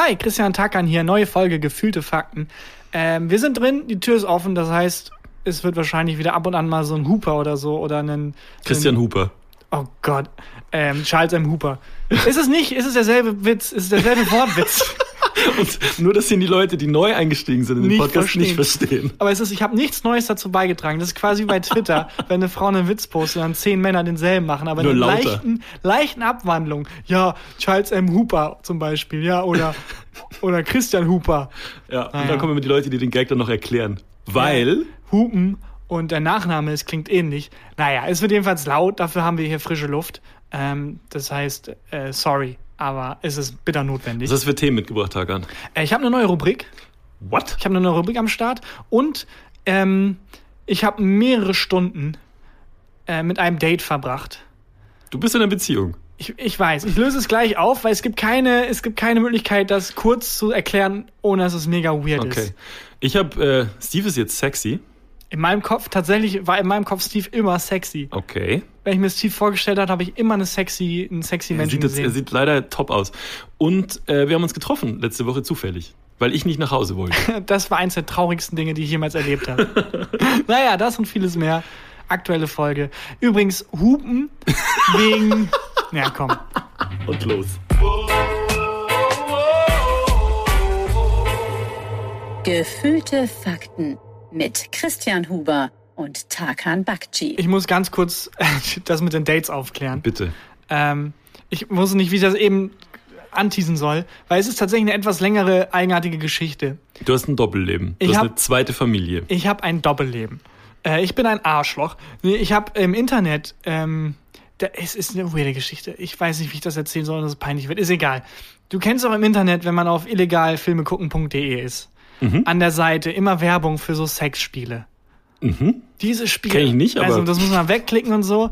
Hi, Christian Tackern hier, neue Folge Gefühlte Fakten. Ähm, wir sind drin, die Tür ist offen, das heißt, es wird wahrscheinlich wieder ab und an mal so ein Hooper oder so oder einen. Christian einen, Huper. Oh Gott. Ähm, Charles M. Hooper. ist es nicht? Ist es derselbe Witz? Ist es derselbe Wortwitz? Und nur, dass ihn die Leute, die neu eingestiegen sind in den Nicht Podcast, verstehen. nicht verstehen. Aber es ist, ich habe nichts Neues dazu beigetragen. Das ist quasi wie bei Twitter, wenn eine Frau einen Witz postet, dann zehn Männer denselben machen, aber Nur in leichten, leichten Abwandlung. Ja, Charles M. Hooper zum Beispiel, ja, oder, oder Christian Hooper. Ja, und Naja. dann kommen immer die Leute, die den Gag dann noch erklären. Weil, Hupen und der Nachname, es klingt ähnlich. Naja, es wird jedenfalls laut, dafür haben wir hier frische Luft. Ähm, das heißt, äh, sorry, aber es ist bitter notwendig. was hast du für Themen mitgebracht, Hakan? Äh, ich habe eine neue Rubrik. What? Ich habe eine neue Rubrik am Start und ähm, ich habe mehrere Stunden äh, mit einem Date verbracht. Du bist in einer Beziehung. Ich, ich weiß, ich löse es gleich auf, weil es gibt keine, es gibt keine Möglichkeit, das kurz zu erklären, ohne dass es mega weird Okay. ist. Ich habe, äh, Steve ist jetzt sexy. In meinem Kopf, tatsächlich war in meinem Kopf Steve immer sexy. Okay. Wenn ich mir Steve vorgestellt habe, habe ich immer eine sexy, einen sexy Er Menschen jetzt, er gesehen. sieht leider top aus. Und äh, wir haben uns getroffen letzte Woche zufällig, weil ich nicht nach Hause wollte. Das war eins der traurigsten Dinge, die ich jemals erlebt habe. naja, das und vieles mehr. Aktuelle Folge. Übrigens, Hupen wegen. Ja, komm. Und los. Gefühlte Fakten mit Christian Huber und Tarkan Bakci. Ich muss ganz kurz das mit den Dates aufklären. Bitte. Ähm, ich wusste nicht, wie ich das eben anteasen soll, weil es ist tatsächlich eine etwas längere, eigenartige Geschichte. Du hast ein Doppelleben. Du Ich hast hab- eine zweite Familie. Ich habe ein Doppelleben. Äh, ich bin ein Arschloch. Nee, Ich habe im Internet, ähm, da, es ist eine weirde Geschichte. Ich weiß nicht, wie ich das erzählen soll, dass es peinlich wird. Ist egal. Du kennst auch im Internet, wenn man auf illegalfilmegucken.de ist, Mhm. an der Seite immer Werbung für so Sexspiele. Diese Spiele. Kenn ich nicht, aber- Also, das muss man wegklicken und so.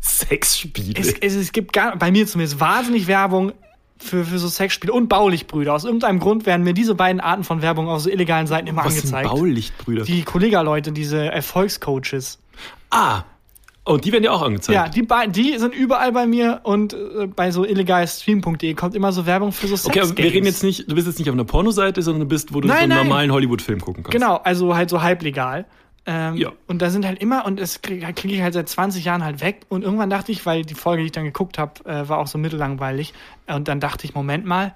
Sexspiele. Es, es, es gibt gar, bei mir zumindest wahnsinnig Werbung für, für so Sexspiele und Baulichtbrüder. Aus irgendeinem Grund werden mir diese beiden Arten von Werbung auf so illegalen Seiten immer Was sind angezeigt. Baulichtbrüder? Die Kollega-Leute, diese Erfolgscoaches. ah, und die werden ja auch angezeigt. Ja, die, beiden, die sind überall bei mir und äh, bei so illegalstream.de kommt immer so Werbung für so Okay, aber Sex wir reden jetzt nicht, du bist jetzt nicht auf einer Pornoseite, sondern du bist, wo du Nein, so einen nein. normalen Hollywood-Film gucken kannst. Genau, also halt so halblegal. Ähm, Ja. Und da sind halt immer, und das kriege krieg ich halt seit 20 Jahren halt weg. Und irgendwann dachte ich, weil die Folge, die ich dann geguckt habe, äh, war auch so mittellangweilig. Und dann dachte ich, Moment mal,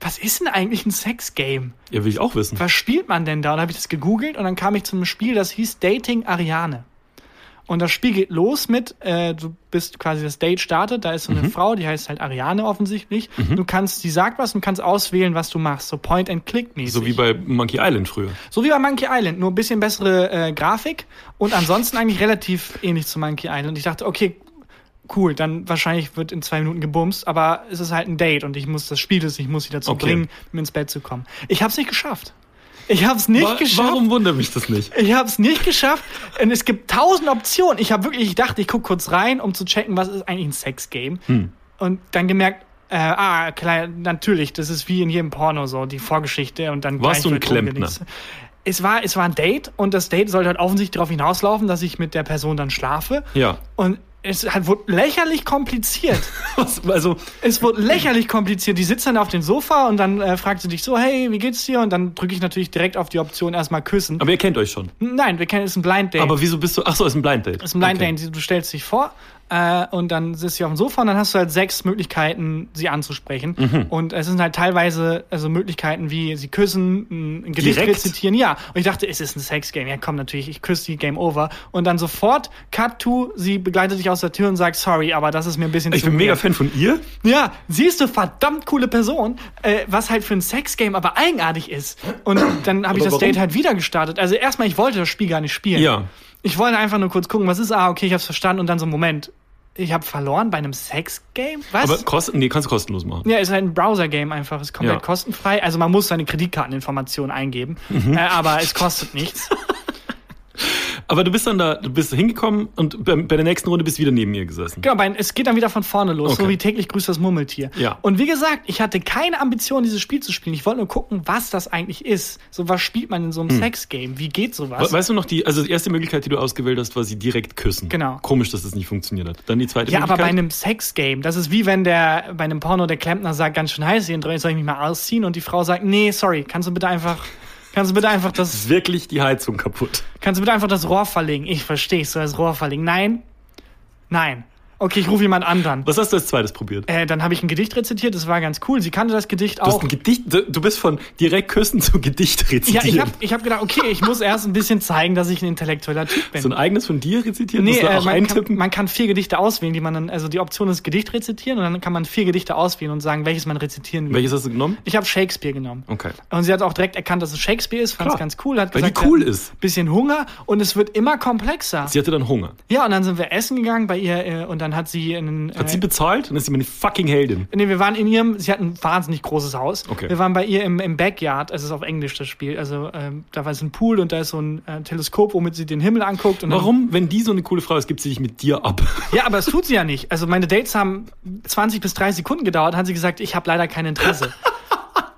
was ist denn eigentlich ein Sexgame? Ja, will ich auch wissen. Was spielt man denn da? Und habe ich das gegoogelt und dann kam ich zu einem Spiel, das hieß Dating Ariane. Und das Spiel geht los mit, äh, du bist quasi das Date startet, da ist so eine Frau, die heißt halt Ariane offensichtlich. Du kannst, die sagt was und kannst auswählen, was du machst, so Point-and-Click-mäßig. So wie bei Monkey Island früher. So wie bei Monkey Island, nur ein bisschen bessere äh, Grafik und ansonsten eigentlich relativ ähnlich zu Monkey Island. Ich dachte, okay, cool, dann wahrscheinlich wird in zwei Minuten gebumst, aber es ist halt ein Date und ich muss, das Spiel ist, ich muss sie dazu Okay. bringen, um ins Bett zu kommen. Ich habe es nicht geschafft. Ich habe es nicht Wa- geschafft. Warum wundert mich das nicht? Ich habe es nicht geschafft. Und es gibt tausend Optionen. Ich habe wirklich, ich dachte, ich gucke kurz rein, um zu checken, was ist eigentlich ein Sexgame. Hm. Und dann gemerkt, äh, ah, klar, natürlich, das ist wie in jedem Porno so, die Vorgeschichte und dann Warst du ein Klempner? Es war, es war ein Date und das Date sollte halt offensichtlich darauf hinauslaufen, dass ich mit der Person dann schlafe. Ja. Und es halt wurde lächerlich kompliziert. Also, Es wurde lächerlich kompliziert. Die sitzt dann auf dem Sofa und dann äh, fragt sie dich so, hey, wie geht's dir? Und dann drücke ich natürlich direkt auf die Option erstmal küssen. aber ihr kennt euch schon. Nein, wir kennen es ist ein Blind Date. Aber wieso bist du, ach so, ist ein Blind Date. Ist ein Blind Okay. Date. Du stellst dich vor äh, und dann sitzt sie auf dem Sofa und dann hast du halt sechs Möglichkeiten, sie anzusprechen. Mhm. Und es sind halt teilweise also Möglichkeiten wie sie küssen, ein Gedicht Direkt? rezitieren. Ja, und ich dachte, es ist ein Sexgame. Ja, komm, natürlich, ich küsse die Game Over. Und dann sofort, Cut to, sie begleitet dich aus der Tür und sagt, sorry, aber das ist mir ein bisschen Ich bin mega. Fan von ihr. Ja, sie ist eine verdammt coole Person, äh, was halt für ein Sexgame aber eigenartig ist. Und dann habe ich das warum? Date halt wieder gestartet. Also erstmal, ich wollte das Spiel gar nicht spielen. Ja. Ich wollte einfach nur kurz gucken, was ist. Ah, okay, ich hab's verstanden. Und dann so, Moment, ich habe verloren bei einem Sexgame? Was? Aber kosten, nee, kannst du kostenlos machen. ja, ist halt ein Browser-Game einfach. Ist komplett Ja. kostenfrei. Also man muss seine Kreditkarteninformationen eingeben, Mhm. äh, aber es kostet nichts. Aber du bist dann da, du bist hingekommen und bei, bei der nächsten Runde bist du wieder neben ihr gesessen. Genau, bei, es geht dann wieder von vorne los, Okay. so wie täglich grüßt das Murmeltier. Ja. Und wie gesagt, ich hatte keine Ambition, dieses Spiel zu spielen. Ich wollte nur gucken, was das eigentlich ist. So, was spielt man in so einem Sexgame? Wie geht sowas? We- Weißt du noch, die, also die erste Möglichkeit, die du ausgewählt hast, war sie direkt küssen. Genau. Komisch, dass das nicht funktioniert hat. Dann die zweite Ja, aber Möglichkeit. bei einem Sexgame, das ist wie wenn der bei einem Porno der Klempner sagt, ganz schön heiß hier drin, soll ich mich mal ausziehen? Und die Frau sagt, nee, sorry, kannst du bitte einfach, kannst du bitte einfach das, wirklich die Heizung kaputt. kannst du bitte einfach das Rohr verlegen? Ich verstehe, so das Rohr verlegen. Nein, nein. Okay, ich rufe jemand anderen. Was hast du als zweites probiert? Äh, dann habe ich ein Gedicht rezitiert, das war ganz cool. Sie kannte das Gedicht Du hast auch. ein Gedicht, du bist von direkt küssen zu Gedicht Ja, rezitieren. ich habe ich hab gedacht, okay, ich muss erst ein bisschen zeigen, dass ich ein intellektueller Typ bin. so ein eigenes von dir rezitieren? Nee, äh, auch man, kann, man kann vier Gedichte auswählen, die man dann, also die Option ist Gedicht rezitieren und dann kann man vier Gedichte auswählen und sagen, welches man rezitieren will. Welches hast du genommen? Ich habe Shakespeare genommen. Okay. Und sie hat auch direkt erkannt, dass es Shakespeare ist, fand es ganz cool. Hat Weil gesagt, die cool ist. ein Bisschen Hunger und es wird immer komplexer. Sie hatte dann Hunger. ja, und dann sind wir essen gegangen bei ihr äh, und dann hat sie einen. Hat sie äh, bezahlt? Dann ist sie meine fucking Heldin. Nee, wir waren in ihrem, sie hat ein wahnsinnig großes Haus. Okay. Wir waren bei ihr im, im Backyard, es ist auf Englisch das Spiel. Also ähm, da war so ein Pool und da ist so ein äh, Teleskop, womit sie den Himmel anguckt. Und dann- Warum, wenn die so eine coole Frau ist, gibt sie sich mit dir ab? Ja, aber es tut sie ja nicht. Also meine Dates haben 20 bis 30 Sekunden gedauert, hat sie gesagt, ich habe leider kein Interesse.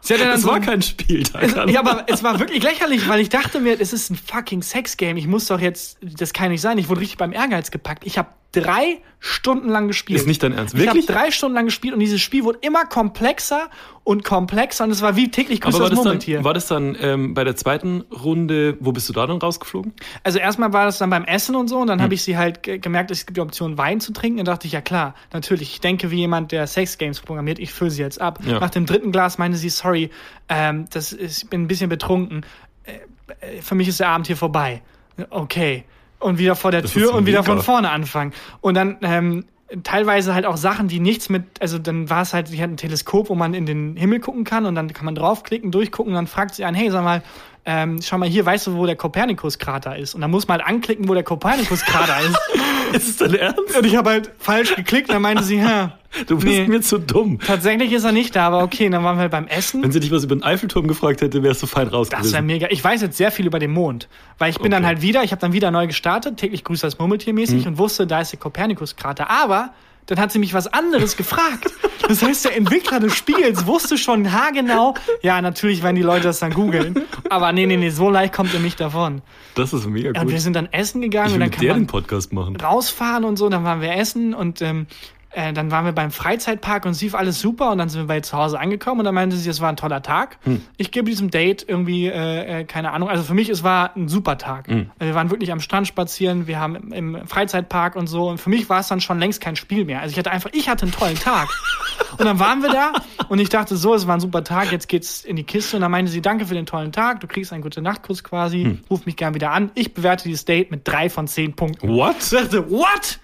Sie hat ja dann Das so war ein- kein Spiel. Daran. Ja, aber es war wirklich lächerlich, weil ich dachte mir, es ist ein fucking Sexgame. Ich muss doch jetzt, das kann nicht sein. Ich wurde richtig beim Ehrgeiz gepackt. Ich habe drei Stunden lang gespielt. Ist nicht dein Ernst. Ich habe Wirklich? drei Stunden lang gespielt und dieses Spiel wurde immer komplexer und komplexer und es war wie täglich grüßt das das Murmeltier. dann, war das dann ähm, bei der zweiten Runde, wo bist du da dann rausgeflogen? Also erstmal war das dann beim Essen und so und dann Hm. habe ich sie halt ge gemerkt, es gibt die Option Wein zu trinken. Dann dachte ich, ja klar, natürlich, ich denke wie jemand, der Sexgames programmiert, ich fülle sie jetzt ab. Ja. Nach dem dritten Glas meinte sie, sorry, ähm, das ist, ich bin ein bisschen betrunken. Äh, äh, für mich ist der Abend hier vorbei. Okay. Und wieder vor der Das Tür und wieder von vorne anfangen. Und dann ähm, teilweise halt auch Sachen, die nichts mit, also dann war es halt, sie hat ein Teleskop, wo man in den Himmel gucken kann und dann kann man draufklicken, durchgucken und dann fragt sie einen, hey, sag mal, ähm, schau mal hier, weißt du, wo der Kopernikus-Krater ist? Und dann muss man halt anklicken, wo der Kopernikus-Krater ist. Ist es dein Ernst? Und ich habe halt falsch geklickt, dann meinte sie, ja, Du bist Nee. mir zu dumm. tatsächlich ist er nicht da, aber okay, dann waren wir halt beim Essen. Wenn sie dich was über den Eiffelturm gefragt hätte, wärst du fein raus Das wäre mega. Ich weiß jetzt sehr viel über den Mond, weil ich bin dann Okay. halt wieder, ich habe dann wieder neu gestartet, täglich grüßt das Murmeltier mäßig Mhm. und wusste, da ist der Kopernikus-Krater. Aber dann hat sie mich was anderes gefragt. Das heißt, der Entwickler des Spiels wusste schon haargenau, ja, natürlich werden die Leute das dann googeln. Aber nee, nee, nee, so leicht kommt er nicht davon. Das ist mega Und wir gut. sind dann essen gegangen Ich und dann kann man Podcast machen. rausfahren und so, dann waren wir essen und ähm, äh, dann waren wir beim Freizeitpark und es lief alles super und dann sind wir bei ihr zu Hause angekommen und dann meinte sie, es war ein toller Tag. Hm. Ich gebe diesem Date irgendwie, äh, äh, keine Ahnung, also für mich, es war ein super Tag. Hm. Wir waren wirklich am Strand spazieren, wir haben im, im Freizeitpark und so und für mich war es dann schon längst kein Spiel mehr. Also ich hatte einfach, ich hatte einen tollen Tag. und dann waren wir da und ich dachte so, es war ein super Tag, jetzt geht's in die Kiste und dann meinte sie, danke für den tollen Tag, du kriegst einen gute Nachtkuss quasi, Hm. ruf mich gern wieder an. Ich bewerte dieses Date mit drei von zehn Punkten. What? Ich dachte, what?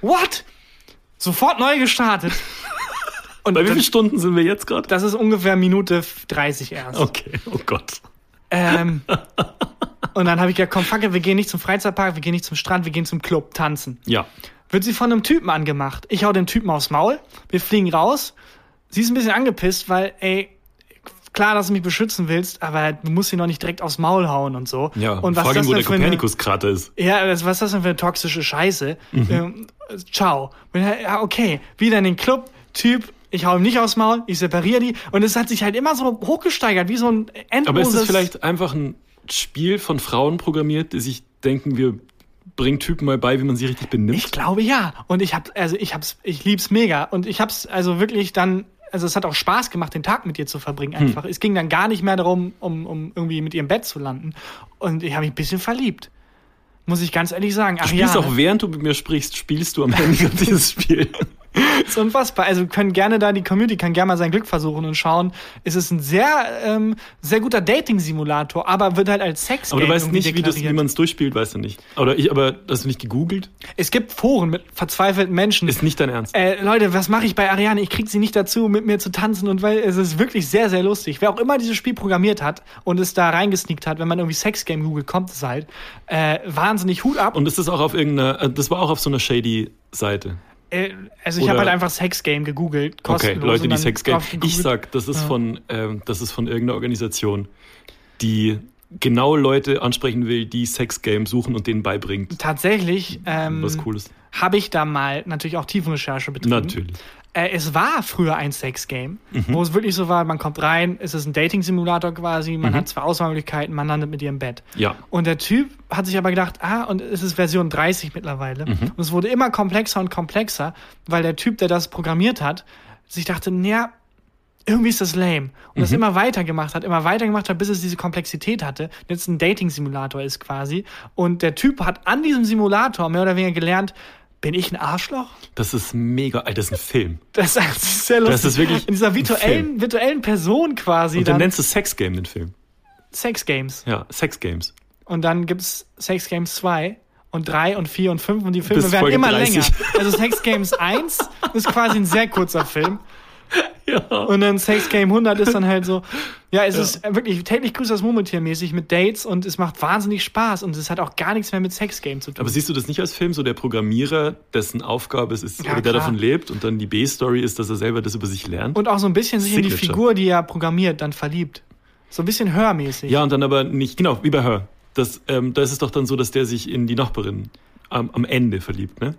What? Sofort neu gestartet. Und Bei wie vielen Stunden sind wir jetzt gerade? das ist ungefähr Minute 30 erst. Okay, oh Gott. Ähm, und dann habe ich gesagt, komm, fuck it, wir gehen nicht zum Freizeitpark, wir gehen nicht zum Strand, wir gehen zum Club tanzen. Ja. Wird sie von einem Typen angemacht. Ich hau den Typen aufs Maul, wir fliegen raus. Sie ist ein bisschen angepisst, weil, ey, klar, dass du mich beschützen willst, aber du musst sie noch nicht direkt aufs Maul hauen und so. Ja, und was ihn, das wo der für eine- Kopernikus-Krater ist. Ja, was ist das denn für eine toxische Scheiße? Mhm. Ähm, ciao. Ja, okay, wieder in den Club, Typ, ich hau ihm nicht aufs Maul, ich separiere die. Und es hat sich halt immer so hochgesteigert, wie so ein endloses... Aber ist es vielleicht einfach ein Spiel von Frauen programmiert, die sich denken, wir bringen Typen mal bei, wie man sie richtig benimmt? Ich glaube ja. Und ich hab, also ich hab's, ich lieb's mega. Und ich hab's also wirklich dann, also es hat auch Spaß gemacht, den Tag mit ihr zu verbringen Hm. einfach. Es ging dann gar nicht mehr darum, um, um irgendwie mit ihr im Bett zu landen. Und ich habe mich ein bisschen verliebt. Muss ich ganz ehrlich sagen. Ach Du spielst ja, auch während du mit mir sprichst, spielst du am Handy dieses Spiel. ist unfassbar. Also können gerne da, die Community kann gerne mal sein Glück versuchen und schauen. Es ist ein sehr, ähm, sehr guter Dating-Simulator, aber wird halt als Sex Aber du weißt nicht, wie, das- wie man es durchspielt, weißt du nicht. Oder ich, aber hast du nicht gegoogelt? Es gibt Foren mit verzweifelten Menschen. Ist nicht dein Ernst. Äh, Leute, was mache ich bei Ariane? Ich krieg sie nicht dazu, mit mir zu tanzen und weil es ist wirklich sehr, sehr lustig. Wer auch immer dieses Spiel programmiert hat und es da reingesneakt hat, wenn man irgendwie Sexgame googelt, kommt es halt. Äh, wahnsinnig Hut ab. Und ist das auch auf irgendeiner, äh, das war auch auf so einer shady Seite. Äh, also ich habe halt einfach Sexgame gegoogelt, Okay. Leute, die dann Sex Game. drauf gegoogelt. Ich sag, das ist von, ähm, das ist von irgendeiner Organisation, die genau Leute ansprechen will, die Sexgames suchen und denen beibringt, Tatsächlich ähm, was Cooles. habe ich da mal natürlich auch Tiefenrecherche betrieben. Natürlich. Äh, es war früher ein Sexgame, Mhm. wo es wirklich so war, man kommt rein, es ist ein Dating-Simulator quasi, man hat zwei Auswahlmöglichkeiten, man landet mit ihr im Bett. Mhm. Ja. Und der Typ hat sich aber gedacht, ah, und es ist Version 30 mittlerweile. Mhm. Und es wurde immer komplexer und komplexer, weil der Typ, der das programmiert hat, sich dachte, naja, irgendwie ist das lame. Und das immer weitergemacht hat, immer weitergemacht hat, bis es diese Komplexität hatte. Jetzt ein Dating-Simulator ist quasi. Und der Typ hat an diesem Simulator mehr oder weniger gelernt, bin ich ein Arschloch? Das ist mega, Alter, das ist ein Film. Das ist sehr lustig. ist wirklich In dieser virtuellen, virtuellen Person quasi Und dann dann nennst du Sexgame den Film. Sex Games. Ja, Sexgames. Und dann gibt's Sex Games 2 und 3 und 4 und 5 und die Filme Bis werden Folge immer 30. länger. Also Sex Games 1 ist quasi ein sehr kurzer Film. Ja. Und dann Sex Game 100 ist dann halt so, ja, es ist wirklich täglich grüßt das Murmeltier mäßig mit Dates und es macht wahnsinnig Spaß und es hat auch gar nichts mehr mit Sex Game zu tun. Aber siehst du das nicht als Film, so der Programmierer, dessen Aufgabe es ist, Ja, oder der klar. davon lebt und dann die B-Story ist, dass er selber das über sich lernt? und auch so ein bisschen sich in die Signature. Figur, die er programmiert, dann verliebt. So ein bisschen hörmäßig. ja, und dann aber nicht, genau, wie bei Her. Das, ähm, da ist es doch dann so, dass der sich in die Nachbarin am, am Ende verliebt, ne?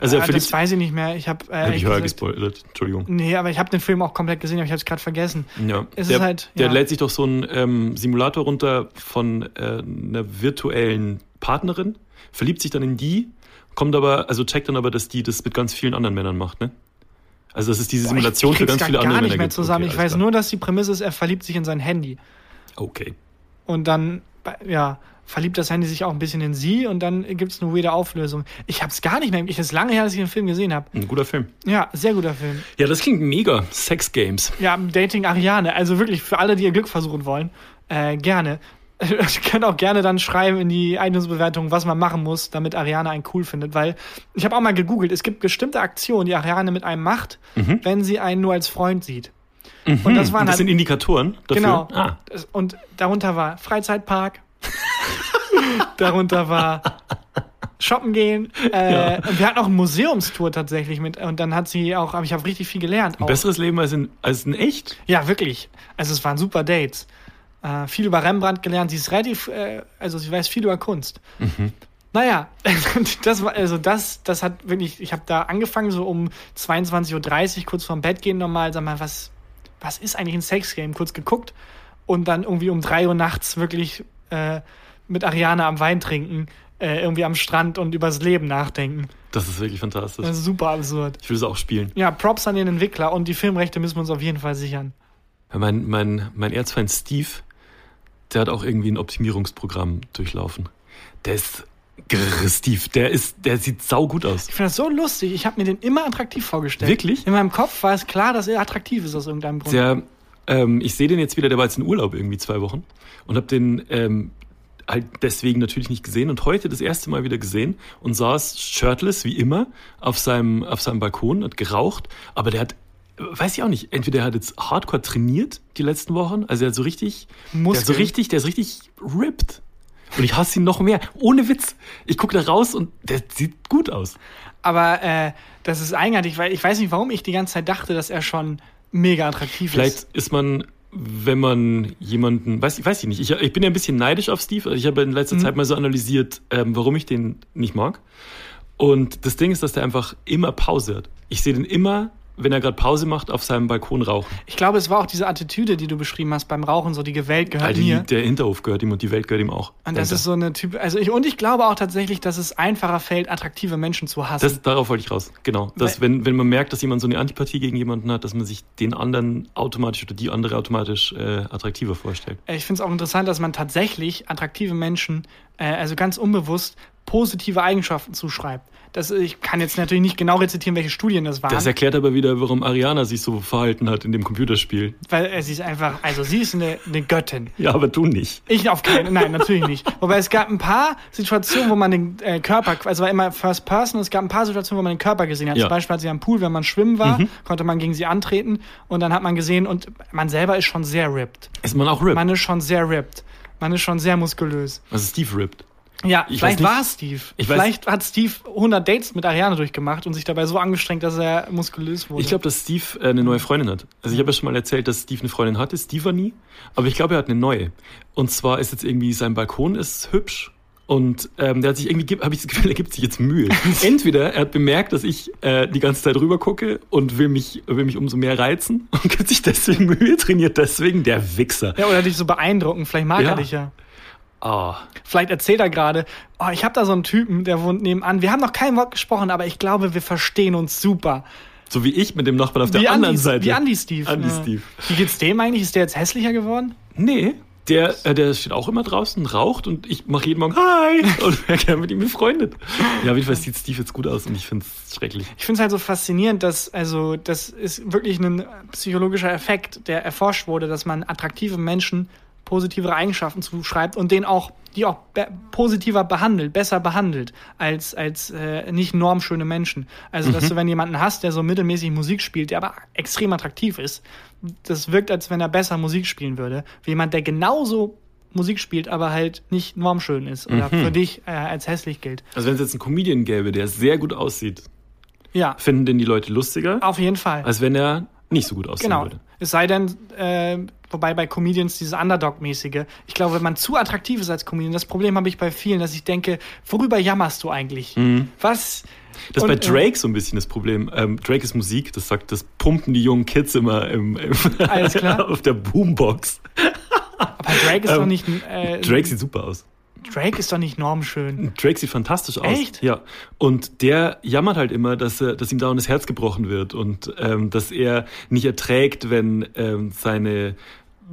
Also er Ah, verliebt das weiß ich nicht mehr. Ich habe äh, Hab ich ehrlich Her gesagt- gespoilert, Entschuldigung. Nee, aber ich habe den Film auch komplett gesehen, aber ich habe es gerade vergessen. Ja. Es der, ist halt, der ja. lädt sich doch so einen ähm, Simulator runter von äh, einer virtuellen Partnerin, verliebt sich dann in die, kommt aber, also checkt dann aber, dass die das mit ganz vielen anderen Männern macht, ne? Also dass es diese Boah, Simulation ich für ganz viele andere gar nicht Männer mehr gibt. zusammen. Okay, ich weiß nur, dass die Prämisse ist, er verliebt sich in sein Handy. klar. Okay. Und dann, ja, verliebt das Handy sich auch ein bisschen in sie und dann gibt's eine weirde Auflösung. Ich habe es gar nicht mehr. Ich ist lange her, dass ich den Film gesehen habe. Ein guter Film. Ja, sehr guter Film. Ja, das klingt mega. Sex Games. Ja, Dating Ariane. Also wirklich für alle, die ihr Glück versuchen wollen, äh, gerne. Ihr könnt auch gerne dann schreiben in die iTunes-Bewertung, was man machen muss, damit Ariane einen cool findet. Weil ich habe auch mal gegoogelt, es gibt bestimmte Aktionen, die Ariane mit einem macht, wenn sie einen nur als Freund sieht. Und das waren Und das halt sind Indikatoren dafür. Genau. Ah, Und darunter war Freizeitpark. darunter war Shoppen gehen. Äh, Und wir hatten auch eine Museumstour tatsächlich mit. Und dann hat sie auch, aber ich habe richtig viel gelernt. ein Auch. besseres Leben als in, als in echt? Ja, wirklich. Also es waren super Dates. Äh, viel über Rembrandt gelernt. Sie ist relativ, äh, also sie weiß viel über Kunst. Naja, das war, also das, das hat wirklich, ich habe da angefangen, so um 22.30 Uhr, kurz vorm Bett gehen nochmal, sag mal, was, was ist eigentlich ein Sexgame? Kurz geguckt und dann irgendwie um 3 Uhr nachts wirklich äh, mit Ariane am Wein trinken, äh, irgendwie am Strand und übers Leben nachdenken. Das ist wirklich fantastisch. Das ist super absurd. ich will es auch spielen. Ja, Props an den Entwickler und die Filmrechte müssen wir uns auf jeden Fall sichern. Mein, mein, mein Erzfeind Steve, der hat auch irgendwie ein Optimierungsprogramm durchlaufen. Der ist grrr, Steve, der ist, der sieht saugut aus. Ich finde das so lustig. Ich habe mir den immer attraktiv vorgestellt. Wirklich? In meinem Kopf war es klar, dass er attraktiv ist aus irgendeinem Grund. Der, ähm, ich sehe den jetzt wieder, der war jetzt in Urlaub irgendwie zwei Wochen und habe den ähm, halt deswegen natürlich nicht gesehen und heute das erste Mal wieder gesehen und saß shirtless wie immer auf seinem, auf seinem Balkon, hat geraucht, aber der hat, weiß ich auch nicht, entweder er hat jetzt hardcore trainiert die letzten Wochen, also er hat so richtig, der hat so Muskeln. richtig, der ist richtig ripped. Und ich hasse ihn noch mehr. Ohne Witz. Ich gucke da raus und der sieht gut aus. Aber äh, das ist eigenartig, weil ich weiß nicht, warum ich die ganze Zeit dachte, dass er schon mega attraktiv Vielleicht ist. ist man, wenn man jemanden, weiß, weiß ich nicht, ich, ich bin ja ein bisschen neidisch auf Steve. Ich habe in letzter Mhm. Zeit mal so analysiert, ähm, warum ich den nicht mag. Und das Ding ist, dass der einfach immer Pause hat. Ich sehe den immer, wenn er gerade Pause macht, auf seinem Balkon rauchen. Ich glaube, es war auch diese Attitüde, die du beschrieben hast beim Rauchen, so die Gewalt gehört mir. die, der Hinterhof gehört ihm und die Welt gehört ihm auch. Und das ist so eine Typ, also ich, und ich glaube auch tatsächlich, dass es einfacher fällt, attraktive Menschen zu hassen. Das, darauf wollte ich raus. Genau. Dass, wenn, wenn man merkt, dass jemand so eine Antipathie gegen jemanden hat, dass man sich den anderen automatisch oder die andere automatisch äh, attraktiver vorstellt. Äh, ich finde es auch interessant, dass man tatsächlich attraktive Menschen, äh, also ganz unbewusst, positive Eigenschaften zuschreibt. Das, ich kann jetzt natürlich nicht genau rezitieren, welche Studien das waren. Das erklärt aber wieder, warum Ariana sich so verhalten hat in dem Computerspiel. weil sie ist einfach, also sie ist eine, eine Göttin. Ja, aber du nicht. Ich auf keinen, nein, natürlich nicht. Wobei es gab ein paar Situationen, wo man den äh, Körper, also war immer First Person, es gab ein paar Situationen, wo man den Körper gesehen hat. Ja. Zum Beispiel, als sie am Pool, wenn man schwimmen war, konnte man gegen sie antreten und dann hat man gesehen und man selber ist schon sehr ripped. Ist man auch ripped? Man ist schon sehr ripped. Man ist schon sehr muskulös. Also Steve ripped. Ja, Ich vielleicht weiß nicht- war es Steve. Ich weiß- vielleicht hat Steve 100 Dates mit Ariane durchgemacht und sich dabei so angestrengt, dass er muskulös wurde. Ich glaube, dass Steve äh, eine neue Freundin hat. Also ich habe ja schon mal erzählt, dass Steve eine Freundin hatte, Stevanie. Aber ich glaube, er hat eine neue. Und zwar ist jetzt irgendwie, sein Balkon ist hübsch. Und ähm, der hat sich irgendwie, habe ich das Gefühl, er gibt sich jetzt Mühe. Entweder er hat bemerkt, dass ich äh, die ganze Zeit rüber gucke und will mich, will mich umso mehr reizen und gibt sich deswegen Mühe, trainiert deswegen der Wichser. ja, oder dich so beeindrucken. Vielleicht mag Ja. er dich ja. Ah, Vielleicht erzählt er gerade, oh, ich habe da so einen Typen, der wohnt nebenan. Wir haben noch kein Wort gesprochen, aber ich glaube, wir verstehen uns super. so wie ich mit dem Nachbarn auf der wie anderen Andi, Seite. Wie Andi Steve. Andi ja. Steve. Wie geht's dem eigentlich? Ist der jetzt hässlicher geworden? Nee, der, äh, der steht auch immer draußen, raucht und ich mache jeden Morgen Hi und wäre gerne mit ihm befreundet. Ja, auf jeden Fall sieht Steve jetzt gut aus und ich finde es schrecklich. Ich finde es halt so faszinierend, dass, also, das ist wirklich ein psychologischer Effekt, der erforscht wurde, dass man attraktive Menschen positivere Eigenschaften zuschreibt und den auch, die auch be positiver behandelt, besser behandelt als, als äh, nicht normschöne Menschen. Also, dass du, wenn jemanden hast, der so mittelmäßig Musik spielt, der aber extrem attraktiv ist, das wirkt, als wenn er besser Musik spielen würde, wie jemand, der genauso Musik spielt, aber halt nicht normschön ist oder für dich äh, als hässlich gilt. Also wenn es jetzt einen Comedian gäbe, der sehr gut aussieht, Ja, finden den die Leute lustiger, auf jeden Fall. als wenn er nicht so gut aussehen Genau. würde. Es sei denn, äh, wobei bei Comedians dieses Underdog-mäßige, ich glaube, wenn man zu attraktiv ist als Comedian, das Problem habe ich bei vielen, dass ich denke, worüber jammerst du eigentlich? Was? Das ist bei äh, Drake so ein bisschen das Problem. Ähm, Drake ist Musik, das sagt, das pumpen die jungen Kids immer im, im Alles klar. auf der Boombox. Aber Drake ist Ähm, doch nicht. Äh, Drake sieht super aus. Drake ist doch nicht normschön. Drake sieht fantastisch aus. Echt? Ja. Und der jammert halt immer, dass, er, dass ihm dauernd das Herz gebrochen wird und ähm, dass er nicht erträgt, wenn ähm, seine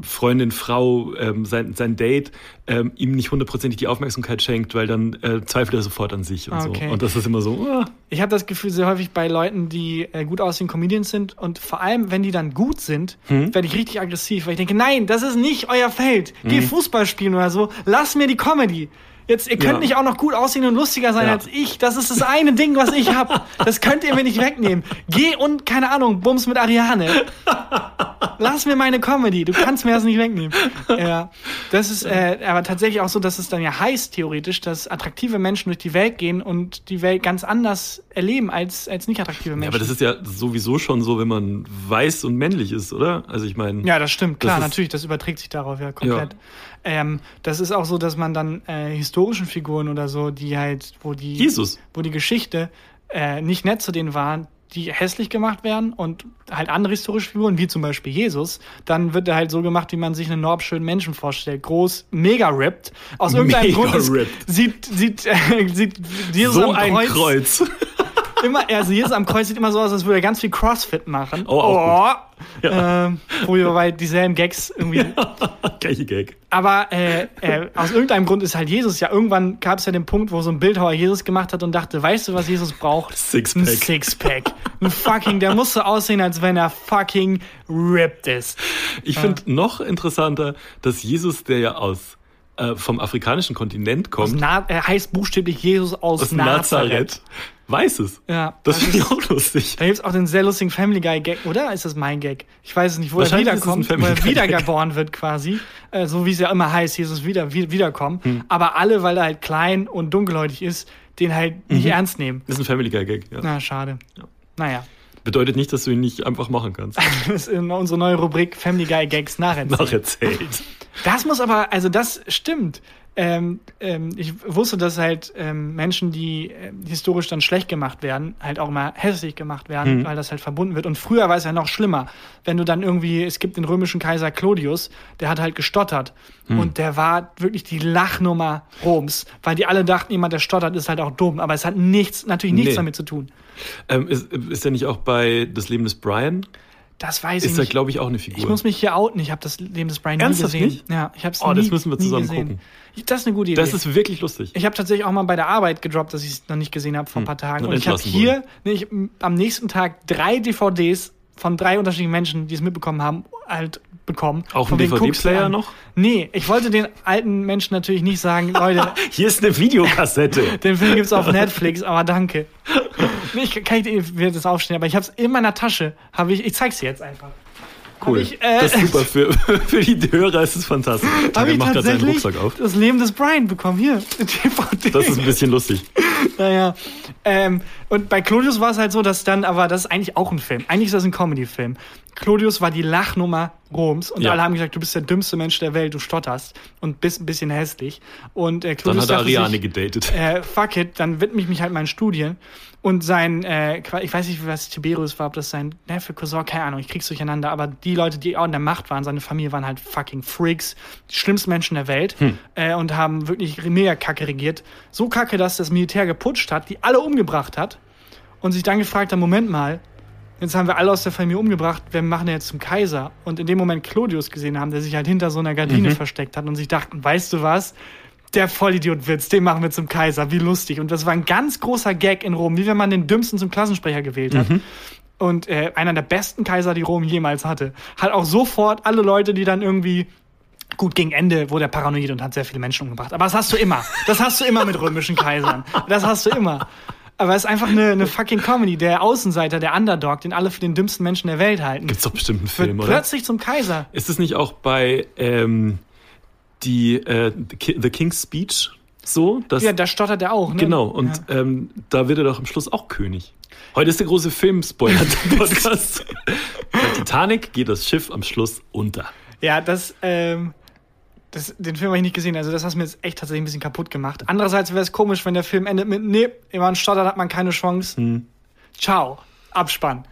Freundin, Frau, ähm, sein, sein Date ähm, ihm nicht hundertprozentig die Aufmerksamkeit schenkt, weil dann äh, zweifelt er sofort an sich und Okay. so. Und das ist immer so, ah, Ich habe das Gefühl sehr häufig bei Leuten, die äh, gut aussehen Comedians sind und vor allem, wenn die dann gut sind, Hm? werde ich richtig aggressiv, weil ich denke, nein, das ist nicht euer Feld. Geh Hm? Fußball spielen oder so. Lass mir die Comedy. Jetzt, ihr könnt Ja. nicht auch noch gut aussehen und lustiger sein Ja. als ich. Das ist das eine Ding, was ich hab. Das könnt ihr mir nicht wegnehmen. Geh und, keine Ahnung, Bums mit Ariane. Lass mir meine Comedy. Du kannst mir das nicht wegnehmen. Ja. Das ist äh, aber tatsächlich auch so, dass es dann ja heißt, theoretisch, dass attraktive Menschen durch die Welt gehen und die Welt ganz anders erleben als, als nicht attraktive Menschen. Ja, aber das ist ja sowieso schon so, wenn man weiß und männlich ist, oder? Also ich meine, Ja, das stimmt, klar, Das natürlich, das überträgt sich darauf ja komplett. Ähm, das ist auch so, dass man dann äh, historischen Figuren oder so, die halt, wo die, Jesus. wo die Geschichte äh, nicht nett zu denen waren, die hässlich gemacht werden und halt andere historische Figuren, wie zum Beispiel Jesus, dann wird er halt so gemacht, wie man sich einen normschönen Menschen vorstellt. Groß, mega ripped. Aus irgendeinem Mega Grund ist, sieht, sieht, äh, sieht Jesus so am ein Kreuz, Kreuz. Immer, also Jesus am Kreuz sieht immer so aus, als würde er ganz viel Crossfit machen. Oh, auch Ähm, wo wir bei dieselben Gags irgendwie. Gleiche Gag. Aber äh, äh, aus irgendeinem Grund ist halt Jesus ja. Irgendwann gab es ja den Punkt, wo so ein Bildhauer Jesus gemacht hat und dachte, weißt du, was Jesus braucht? Ein Sixpack. Sixpack. Ein fucking, der muss so aussehen, als wenn er fucking ripped ist. Ich finde noch interessanter, dass Jesus, der ja aus äh, vom afrikanischen Kontinent kommt, Na er heißt buchstäblich Jesus aus, aus Nazareth. Nazareth, weiß es. Ja, Das also finde ich auch lustig. Da gibt's auch den sehr lustigen Family Guy Gag, oder? Ist das mein Gag? Ich weiß es nicht, wo er es wiederkommt, wo er wiedergeboren wird quasi. Äh, so wie es ja immer heißt, Jesus wieder, wie, wiederkommen. Hm. Aber alle, weil er halt klein und dunkelhäutig ist, den halt nicht ernst nehmen. Das ist ein Family Guy Gag. Ja. Na, schade. Ja. Naja. Bedeutet nicht, dass du ihn nicht einfach machen kannst. Das ist unsere neue Rubrik Family Guy Gags nacherzählen. Nacherzählt. Das muss aber, also das stimmt. Ähm, ähm, ich wusste, dass halt ähm, Menschen, die äh, historisch dann schlecht gemacht werden, halt auch immer hässlich gemacht werden, weil das halt verbunden wird. Und früher war es ja noch schlimmer, wenn du dann irgendwie, es gibt den römischen Kaiser Clodius, der hat halt gestottert. Und der war wirklich die Lachnummer Roms, weil die alle dachten, jemand, der stottert, ist halt auch dumm. Aber es hat nichts, natürlich nichts Nee. damit zu tun. Ähm, ist, ist er nicht auch bei Das Leben des Brian? Das weiß ich Ist nicht. glaube ich, auch eine Figur. Ich muss mich hier outen. Ich habe das Leben des Brian Ernsthaft nie gesehen. nicht? Ja, ich habe es Oh, nie, das müssen wir zusammen gucken. Das ist eine gute Idee. das ist wirklich lustig. ich habe tatsächlich auch mal bei der Arbeit gedroppt, dass ich es noch nicht gesehen habe vor ein paar Tagen. und Und ich habe hier nee, ich, am nächsten Tag drei DVDs von drei unterschiedlichen Menschen, die es mitbekommen haben, halt bekommen. Auch Von ein wegen, guck's dir DVD-Player noch? Nee, ich wollte den alten Menschen natürlich nicht sagen, Leute, Hier ist eine Videokassette. den Film gibt's auf Netflix, aber danke. Ich kann ich werde das aufstehen, aber ich habe es in meiner Tasche. Habe ich, ich zeig's dir jetzt einfach. Cool. ich, äh, das ist super. Für, für die Hörer ist es fantastisch. Tage ich macht gerade seinen Rucksack auf. das Leben des Brian bekommen. Hier, DVD. Das ist ein bisschen lustig. Naja. Ähm, und bei Claudius war es halt so, dass dann, aber das ist eigentlich auch ein Film. Eigentlich ist das ein Comedy-Film. Claudius war die Lachnummer Roms und Ja. alle haben gesagt, du bist der dümmste Mensch der Welt, du stotterst und bist ein bisschen hässlich. Und äh, Dann Claudius hat er Ariane sich, gedatet. äh, fuck it, dann widme ich mich halt meinen Studien. Und sein, äh, ich weiß nicht, was Tiberius war, ob das sein Neffe, Cousin, keine Ahnung, ich krieg's durcheinander, aber die Leute, die auch in der Macht waren, seine Familie waren halt fucking Freaks, die schlimmsten Menschen der Welt äh, und haben wirklich mega kacke regiert. So kacke, dass das Militär geputscht hat, die alle umgebracht hat und sich dann gefragt hat, Moment mal, jetzt haben wir alle aus der Familie umgebracht, wer machen denn jetzt zum Kaiser? Und in dem Moment Claudius gesehen haben, der sich halt hinter so einer Gardine versteckt hat und sich dachten, weißt du was? Der Vollidiot-Witz, den machen wir zum Kaiser, wie lustig. Und das war ein ganz großer Gag in Rom, wie wenn man den dümmsten zum Klassensprecher gewählt hat. Und äh, einer der besten Kaiser, die Rom jemals hatte. Hat auch sofort alle Leute, die dann irgendwie Gut, gegen Ende wurde er paranoid und hat sehr viele Menschen umgebracht. Aber das hast du immer. Das hast du immer mit römischen Kaisern. Das hast du immer. Aber es ist einfach eine, eine fucking Comedy. Der Außenseiter, der Underdog, den alle für den dümmsten Menschen der Welt halten, Gibt's doch bestimmt einen Film, oder? plötzlich zum Kaiser. Ist es nicht auch bei ähm, die äh, The King's Speech so? Dass, Ja, da stottert er auch. Ne? genau, und Ja. ähm, da wird er doch am Schluss auch König. Heute ist der große Film-Spoiler-Podcast. Bei Titanic geht das Schiff am Schluss unter. Ja, das, ähm, das, den Film habe ich nicht gesehen. Also, das hat mir jetzt echt tatsächlich ein bisschen kaputt gemacht. Andererseits wäre es komisch, wenn der Film endet mit, nee, wenn man stottert, hat man keine Chance. Hm. Ciao. Abspann.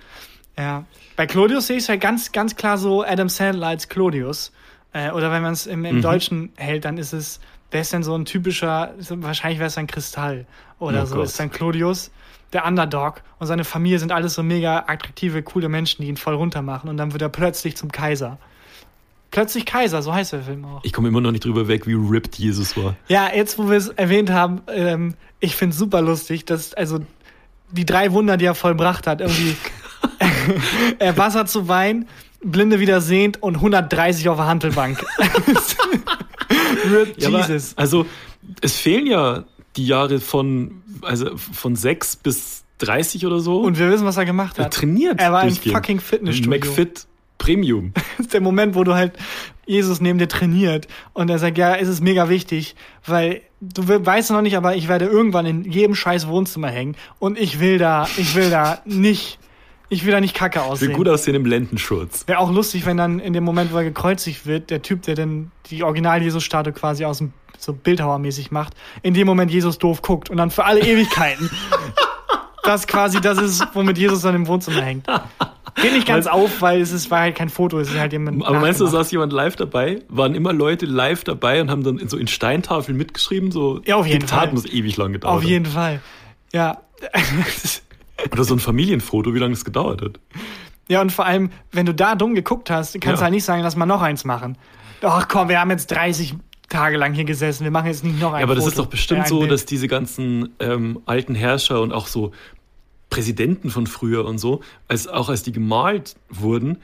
Ja. Bei Claudius sehe ich es halt ganz, ganz klar so Adam Sandler als Claudius. Äh, oder wenn man es im, Mhm. im Deutschen hält, dann ist es, wer ist denn so ein typischer, wahrscheinlich wäre es ein Kristall oder Oh so. Gott. Ist dann Claudius, der Underdog und seine Familie sind alles so mega attraktive, coole Menschen, die ihn voll runtermachen und dann wird er plötzlich zum Kaiser. Plötzlich Kaiser, so heißt der Film auch. Ich komme immer noch nicht drüber weg, wie ripped Jesus war. Ja, jetzt wo wir es erwähnt haben, ähm, ich finde es super lustig, dass also die drei Wunder, die er vollbracht hat, irgendwie äh, Wasser zu Wein, Blinde wieder sehend und 130 auf der Handelbank. Rip Ja, aber, Jesus. also, es fehlen ja die Jahre von, also von 6 bis 30 oder so. Und wir wissen, was er gemacht er hat. trainiert. Er war im fucking Fitnessstudio. McFit Premium. Das ist der Moment, wo du halt Jesus neben dir trainiert und er sagt, ja, es ist mega wichtig, weil du we- weißt noch nicht, aber ich werde irgendwann in jedem scheiß Wohnzimmer hängen und ich will da, ich will da nicht, ich will da nicht kacke Will aussehen. gut aussehen im Lendenschurz. Wäre auch lustig, wenn dann in dem Moment, wo er gekreuzigt wird, der Typ, der dann die Original-Jesus-Statue quasi aus dem so Bildhauermäßig macht, in dem Moment Jesus doof guckt und dann für alle Ewigkeiten. das quasi, das ist, womit Jesus dann im Wohnzimmer hängt. Geht nicht ganz auf, weil es ist, war halt kein Foto, es ist halt jemand. Aber meinst du, saß jemand live dabei? Waren immer Leute live dabei und haben dann in so in Steintafeln mitgeschrieben? So Ja, auf jeden Diktat Fall. muss ewig lang gedauert Auf jeden Fall. Ja. Oder so ein Familienfoto, wie lange das gedauert hat. ja, und vor allem, wenn du da dumm geguckt hast, kannst Ja. du halt nicht sagen, lass mal noch eins machen. Ach komm, wir haben jetzt 30 Tage lang hier gesessen, wir machen jetzt nicht noch ein Ja, aber das Foto. ist doch bestimmt so, dass diese ganzen ähm, alten Herrscher und auch so Präsidenten von früher und so, als auch als die gemalt wurden,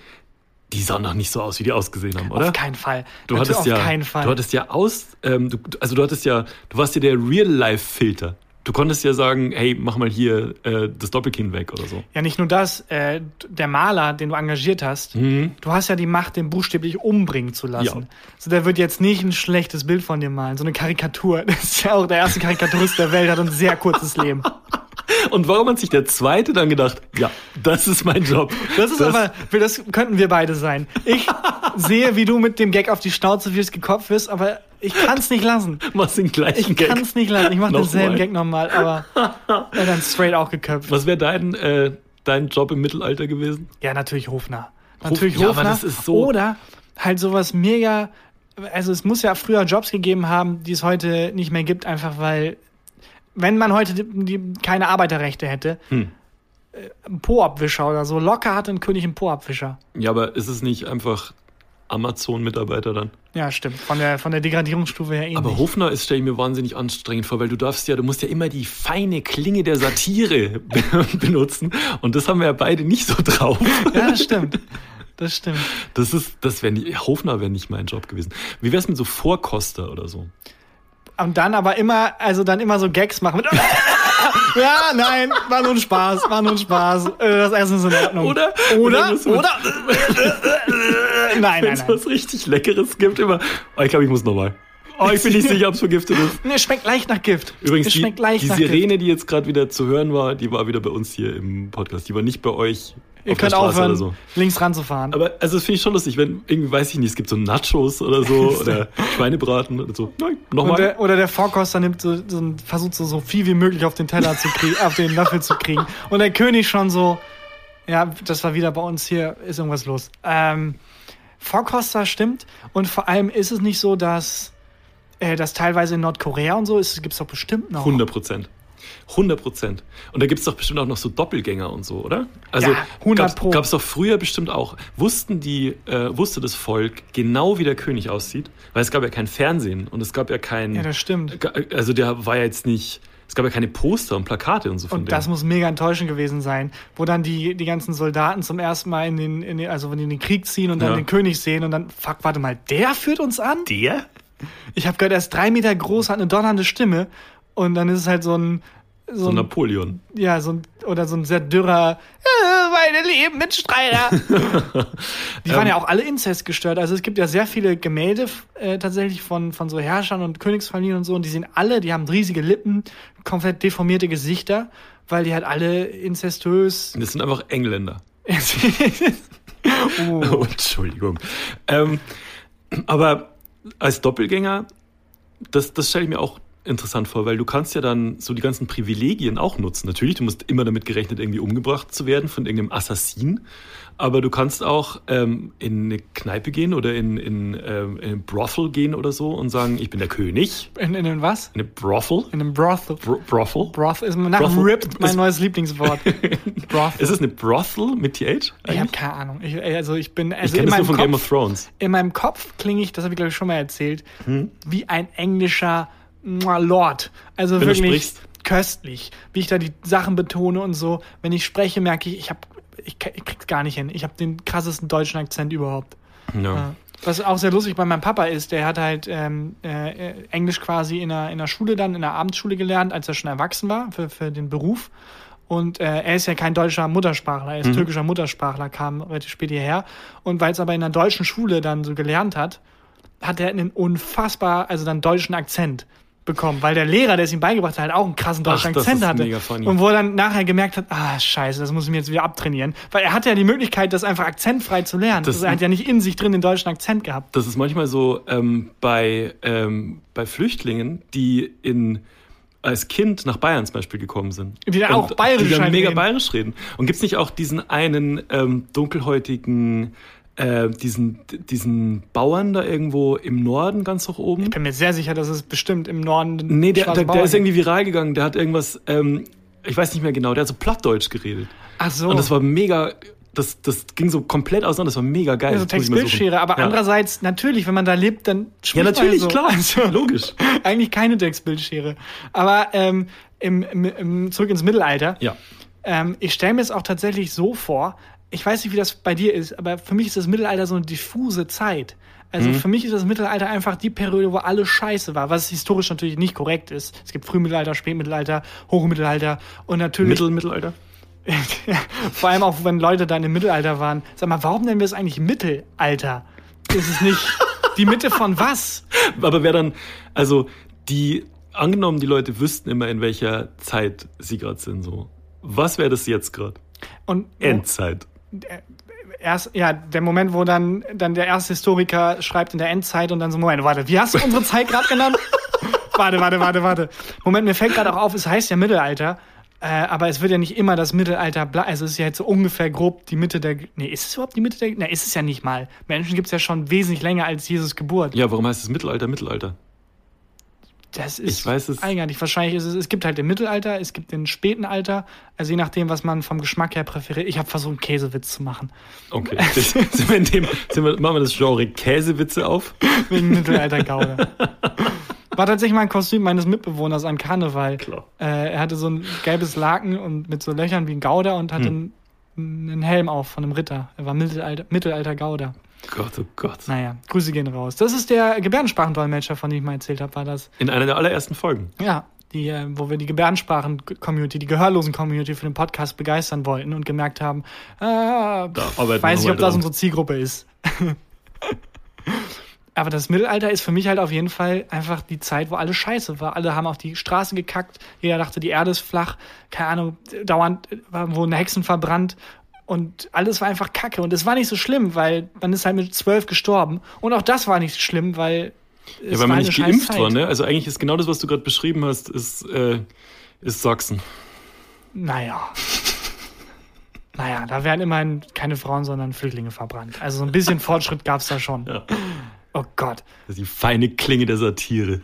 die sahen doch nicht so aus, wie die ausgesehen haben, oder? Auf keinen Fall. Du Natürlich hattest ja, keinen Fall. du hattest ja aus, ähm, du, also du hattest ja, du warst ja der Real-Life-Filter. Du konntest ja sagen, hey, mach mal hier äh, das Doppelkinn weg oder so. ja, nicht nur das, äh, der Maler, den du engagiert hast, du hast ja die Macht, den buchstäblich umbringen zu lassen. Mhm. Ja. So, der wird jetzt nicht ein schlechtes Bild von dir malen, so eine Karikatur. Das ist ja auch der erste Karikaturist der Welt, hat ein sehr kurzes Leben. Und warum hat sich der Zweite dann gedacht, ja, das ist mein Job. Das ist aber, das könnten wir beide sein. Ich sehe, wie du mit dem Gag auf die Schnauze wirst, gekopft wirst, aber ich kann es nicht lassen. machst den gleichen Ich Gag. kann es nicht lassen. Ich mache denselben Gag nochmal, aber ja, dann straight auch geköpft. Was wäre dein, äh, dein Job im Mittelalter gewesen? Ja, natürlich Hofner. Natürlich ja, aber Hofner. das ist so- Oder halt sowas mega. Also es muss ja früher Jobs gegeben haben, die es heute nicht mehr gibt, einfach weil, wenn man heute die, die, keine Arbeiterrechte hätte, Hm. äh, ein Po-Abwischer oder so, locker hatte ein König einen Po-Abwischer. Ja, aber ist es nicht einfach Amazon-Mitarbeiter dann? Ja, stimmt. Von der, von der Degradierungsstufe her ähnlich. Aber Hofner ist, stelle ich mir wahnsinnig anstrengend vor, weil du darfst ja, du musst ja immer die feine Klinge der Satire benutzen. Und das haben wir ja beide nicht so drauf. ja, das stimmt. Das stimmt. Das ist, das wäre nicht, Hofner wäre nicht mein Job gewesen. Wie wär's mit so Vorkoster oder so? Und dann aber immer, also dann immer so Gags machen mit ja, nein, war nur ein Spaß, war nur ein Spaß. Äh, Das Essen ist in Ordnung. Oder? Oder? du- Oder? nein, nein, Wenn es nein. was richtig Leckeres gibt, immer. Oh, ich glaube, ich muss nochmal. Oh, ich bin nicht sicher, ob es vergiftet ist. Nee, Es schmeckt leicht nach Gift. Übrigens, es die, die nach Gift. Sirene, die jetzt gerade wieder zu hören war, die war wieder bei uns hier im Podcast. Die war nicht bei euch Ihr könnt aufhören, so. links ranzufahren. Aber also das finde ich schon lustig, wenn irgendwie weiß ich nicht, es gibt so Nachos oder so oder Schweinebraten oder so. Nein, nochmal. der, oder der Vorkoster nimmt so, so versucht so, so viel wie möglich auf den Teller zu kriegen, auf den Löffel zu kriegen. Und der König schon so, ja, das war wieder bei uns hier, ist irgendwas los. Ähm, Vorkoster stimmt. Und vor allem ist es nicht so, dass äh, das teilweise in Nordkorea und so ist, gibt es doch bestimmt noch. 100 Prozent. 100 Prozent. Und da gibt es doch bestimmt auch noch so Doppelgänger und so, oder? Also Ja, 100 Pro. gab es doch früher bestimmt auch. Wussten die, äh, wusste das Volk genau, wie der König aussieht? Weil es gab ja kein Fernsehen und es gab ja kein. Ja, das stimmt. Also der war ja jetzt nicht. Es gab ja keine Poster und Plakate und so von Und das muss mega enttäuschend gewesen sein, wo dann die, die ganzen Soldaten zum ersten Mal in den, in den, also wenn die in den Krieg ziehen und dann Ja. den König sehen und dann, fuck, warte mal, der führt uns an? Der? Ich habe gehört, er ist drei Meter groß, hat eine donnernde Stimme und dann ist es halt so ein, so So ein Napoleon. ja, so ein, oder so ein sehr dürrer, äh, meine lieben Mitstreiter. Die waren ja auch alle Inzest gestört. Also es gibt ja sehr viele Gemälde äh, tatsächlich von, von so Herrschern und Königsfamilien und so und die sind alle, die haben riesige Lippen, komplett deformierte Gesichter, weil die halt alle inzestös. Das sind einfach Engländer. oh. Oh, Entschuldigung. Ähm, aber als Doppelgänger, das, das stelle ich mir auch interessant vor, weil du kannst ja dann so die ganzen Privilegien auch nutzen. Natürlich, du musst immer damit gerechnet, irgendwie umgebracht zu werden von irgendeinem Assassin. Aber du kannst auch ähm, in eine Kneipe gehen oder in, in, ähm, in ein Brothel gehen oder so und sagen, ich bin der König. In, in einem was? In eine Brothel. In einem Brothel. Bro Brothel. Broth ist nach Brothel. Ripped mein Ist- neues Lieblingswort. Brothel. Ist es eine Brothel mit TH? Ich habe eigentlich? keine Ahnung. Ich, also ich bin Ich also kenne in das nur von Kopf, Game of Thrones. in meinem Kopf klinge ich, das habe ich glaube ich schon mal erzählt, Hm? wie ein englischer Lord. Also Wenn wirklich köstlich, wie ich da die Sachen betone und so. Wenn ich spreche, merke ich, ich habe ich, ich krieg's gar nicht hin. Ich habe den krassesten deutschen Akzent überhaupt. Ja. Ja. Was auch sehr lustig bei meinem Papa ist, der hat halt ähm, äh, Englisch quasi in der, in der Schule dann, in der Abendschule gelernt, als er schon erwachsen war für, für den Beruf. Und äh, er ist ja kein deutscher Muttersprachler, er ist türkischer Muttersprachler, kam relativ spät hierher. Und weil es aber in der deutschen Schule dann so gelernt hat, hat er einen unfassbar, also dann deutschen Akzent bekommen, weil der Lehrer, der es ihm beigebracht hat, halt auch einen krassen deutschen Akzent hatte. Und wo er dann nachher gemerkt hat, ah, scheiße, das muss ich mir jetzt wieder abtrainieren. Weil er hatte ja die Möglichkeit, das einfach akzentfrei zu lernen. Das- also er hat ja nicht in sich drin den deutschen Akzent gehabt. Das ist manchmal so ähm, bei, ähm, bei Flüchtlingen, die in als Kind nach Bayern zum Beispiel gekommen sind. Die dann auch bayerisch Die dann mega reden. bayerisch reden. Und gibt's nicht auch diesen einen ähm, dunkelhäutigen, äh, diesen, diesen Bauern da irgendwo im Norden ganz hoch oben? Ich bin mir sehr sicher, dass es bestimmt im Norden. Nee, der, der, der ist irgendwie viral gegangen. Der hat irgendwas, ähm, ich weiß nicht mehr genau, der hat so Plattdeutsch geredet. Ach so. Und das war mega, das, das ging so komplett auseinander, das war mega geil. also. Textbildschere, aber ja. andererseits, natürlich, wenn man da lebt, dann Ja, spricht man natürlich, so. klar. Also, Logisch. eigentlich keine Textbildschere. Aber ähm, im, im, im, zurück ins Mittelalter. Ja. Ähm, ich stelle mir es auch tatsächlich so vor, ich weiß nicht, wie das bei dir ist, aber für mich ist das Mittelalter so eine diffuse Zeit. Also Mhm. für mich ist das Mittelalter einfach die Periode, wo alles scheiße war, was historisch natürlich nicht korrekt ist. Es gibt Frühmittelalter, Spätmittelalter, Hochmittelalter und natürlich Mittel, Mittelalter? vor allem auch, wenn Leute dann im Mittelalter waren. Sag mal, warum nennen wir es eigentlich Mittelalter? Ist es nicht die Mitte von was? Aber wer dann, also die, angenommen, die Leute wüssten immer, in welcher Zeit sie gerade sind, so. Was wäre das jetzt gerade? Und Endzeit. Erst, ja, der Moment, wo dann, dann der erste Historiker schreibt in der Endzeit und dann so, Moment, warte, wie hast du unsere Zeit gerade genannt? warte, warte, warte, warte. Moment, mir fällt gerade auch auf, es heißt ja Mittelalter, äh, aber es wird ja nicht immer das Mittelalter bleiben. Also es ist ja jetzt so ungefähr grob die Mitte der. Nee, ist es überhaupt die Mitte der. Nee, ist es ja nicht mal. Menschen gibt es ja schon wesentlich länger als Jesus Geburt. Ja, warum heißt es Mittelalter, Mittelalter? Das ist Ich weiß es- eigenartig. Wahrscheinlich ist es, es gibt halt den Mittelalter, es gibt den späten Alter, also je nachdem, was man vom Geschmack her präferiert. Ich habe versucht, einen Käsewitz zu machen. Okay. sind wir in dem, sind wir, machen wir das Genre Käsewitze auf? Wegen Mittelalter-Gaude. War tatsächlich mal ein Kostüm meines Mitbewohners an Karneval. Klar. Äh, er hatte so ein gelbes Laken und mit so Löchern wie ein Gauder und hatte Hm. einen, einen Helm auf von einem Ritter. Er war Mittelalter, Mittelalter Gauder. Gott, oh Gott. Naja, Grüße gehen raus. Das ist der Gebärdensprachendolmetscher, von dem ich mal erzählt habe, war das. In einer der allerersten Folgen. Ja, die, äh, wo wir die Gebärdensprachen-Community, die Gehörlosen-Community für den Podcast begeistern wollten und gemerkt haben, arbeiten wir weiß nicht, nochmal ob das dran. unsere Zielgruppe ist. Aber das Mittelalter ist für mich halt auf jeden Fall einfach die Zeit, wo alles scheiße war. Alle haben auf die Straße gekackt, jeder dachte, die Erde ist flach, keine Ahnung, dauernd äh, wurden Hexen verbrannt und alles war einfach kacke. Und es war nicht so schlimm, weil man ist halt mit zwölf gestorben. Und auch das war nicht schlimm, weil. Ja, weil man nicht geimpft war, ne? Also eigentlich ist genau das, was du gerade beschrieben hast, ist, äh, ist Sachsen. Naja. naja, da werden immerhin keine Frauen, sondern Flüchtlinge verbrannt. Also so ein bisschen Fortschritt gab's da schon. Ja. Oh Gott. Das ist die feine Klinge der Satire.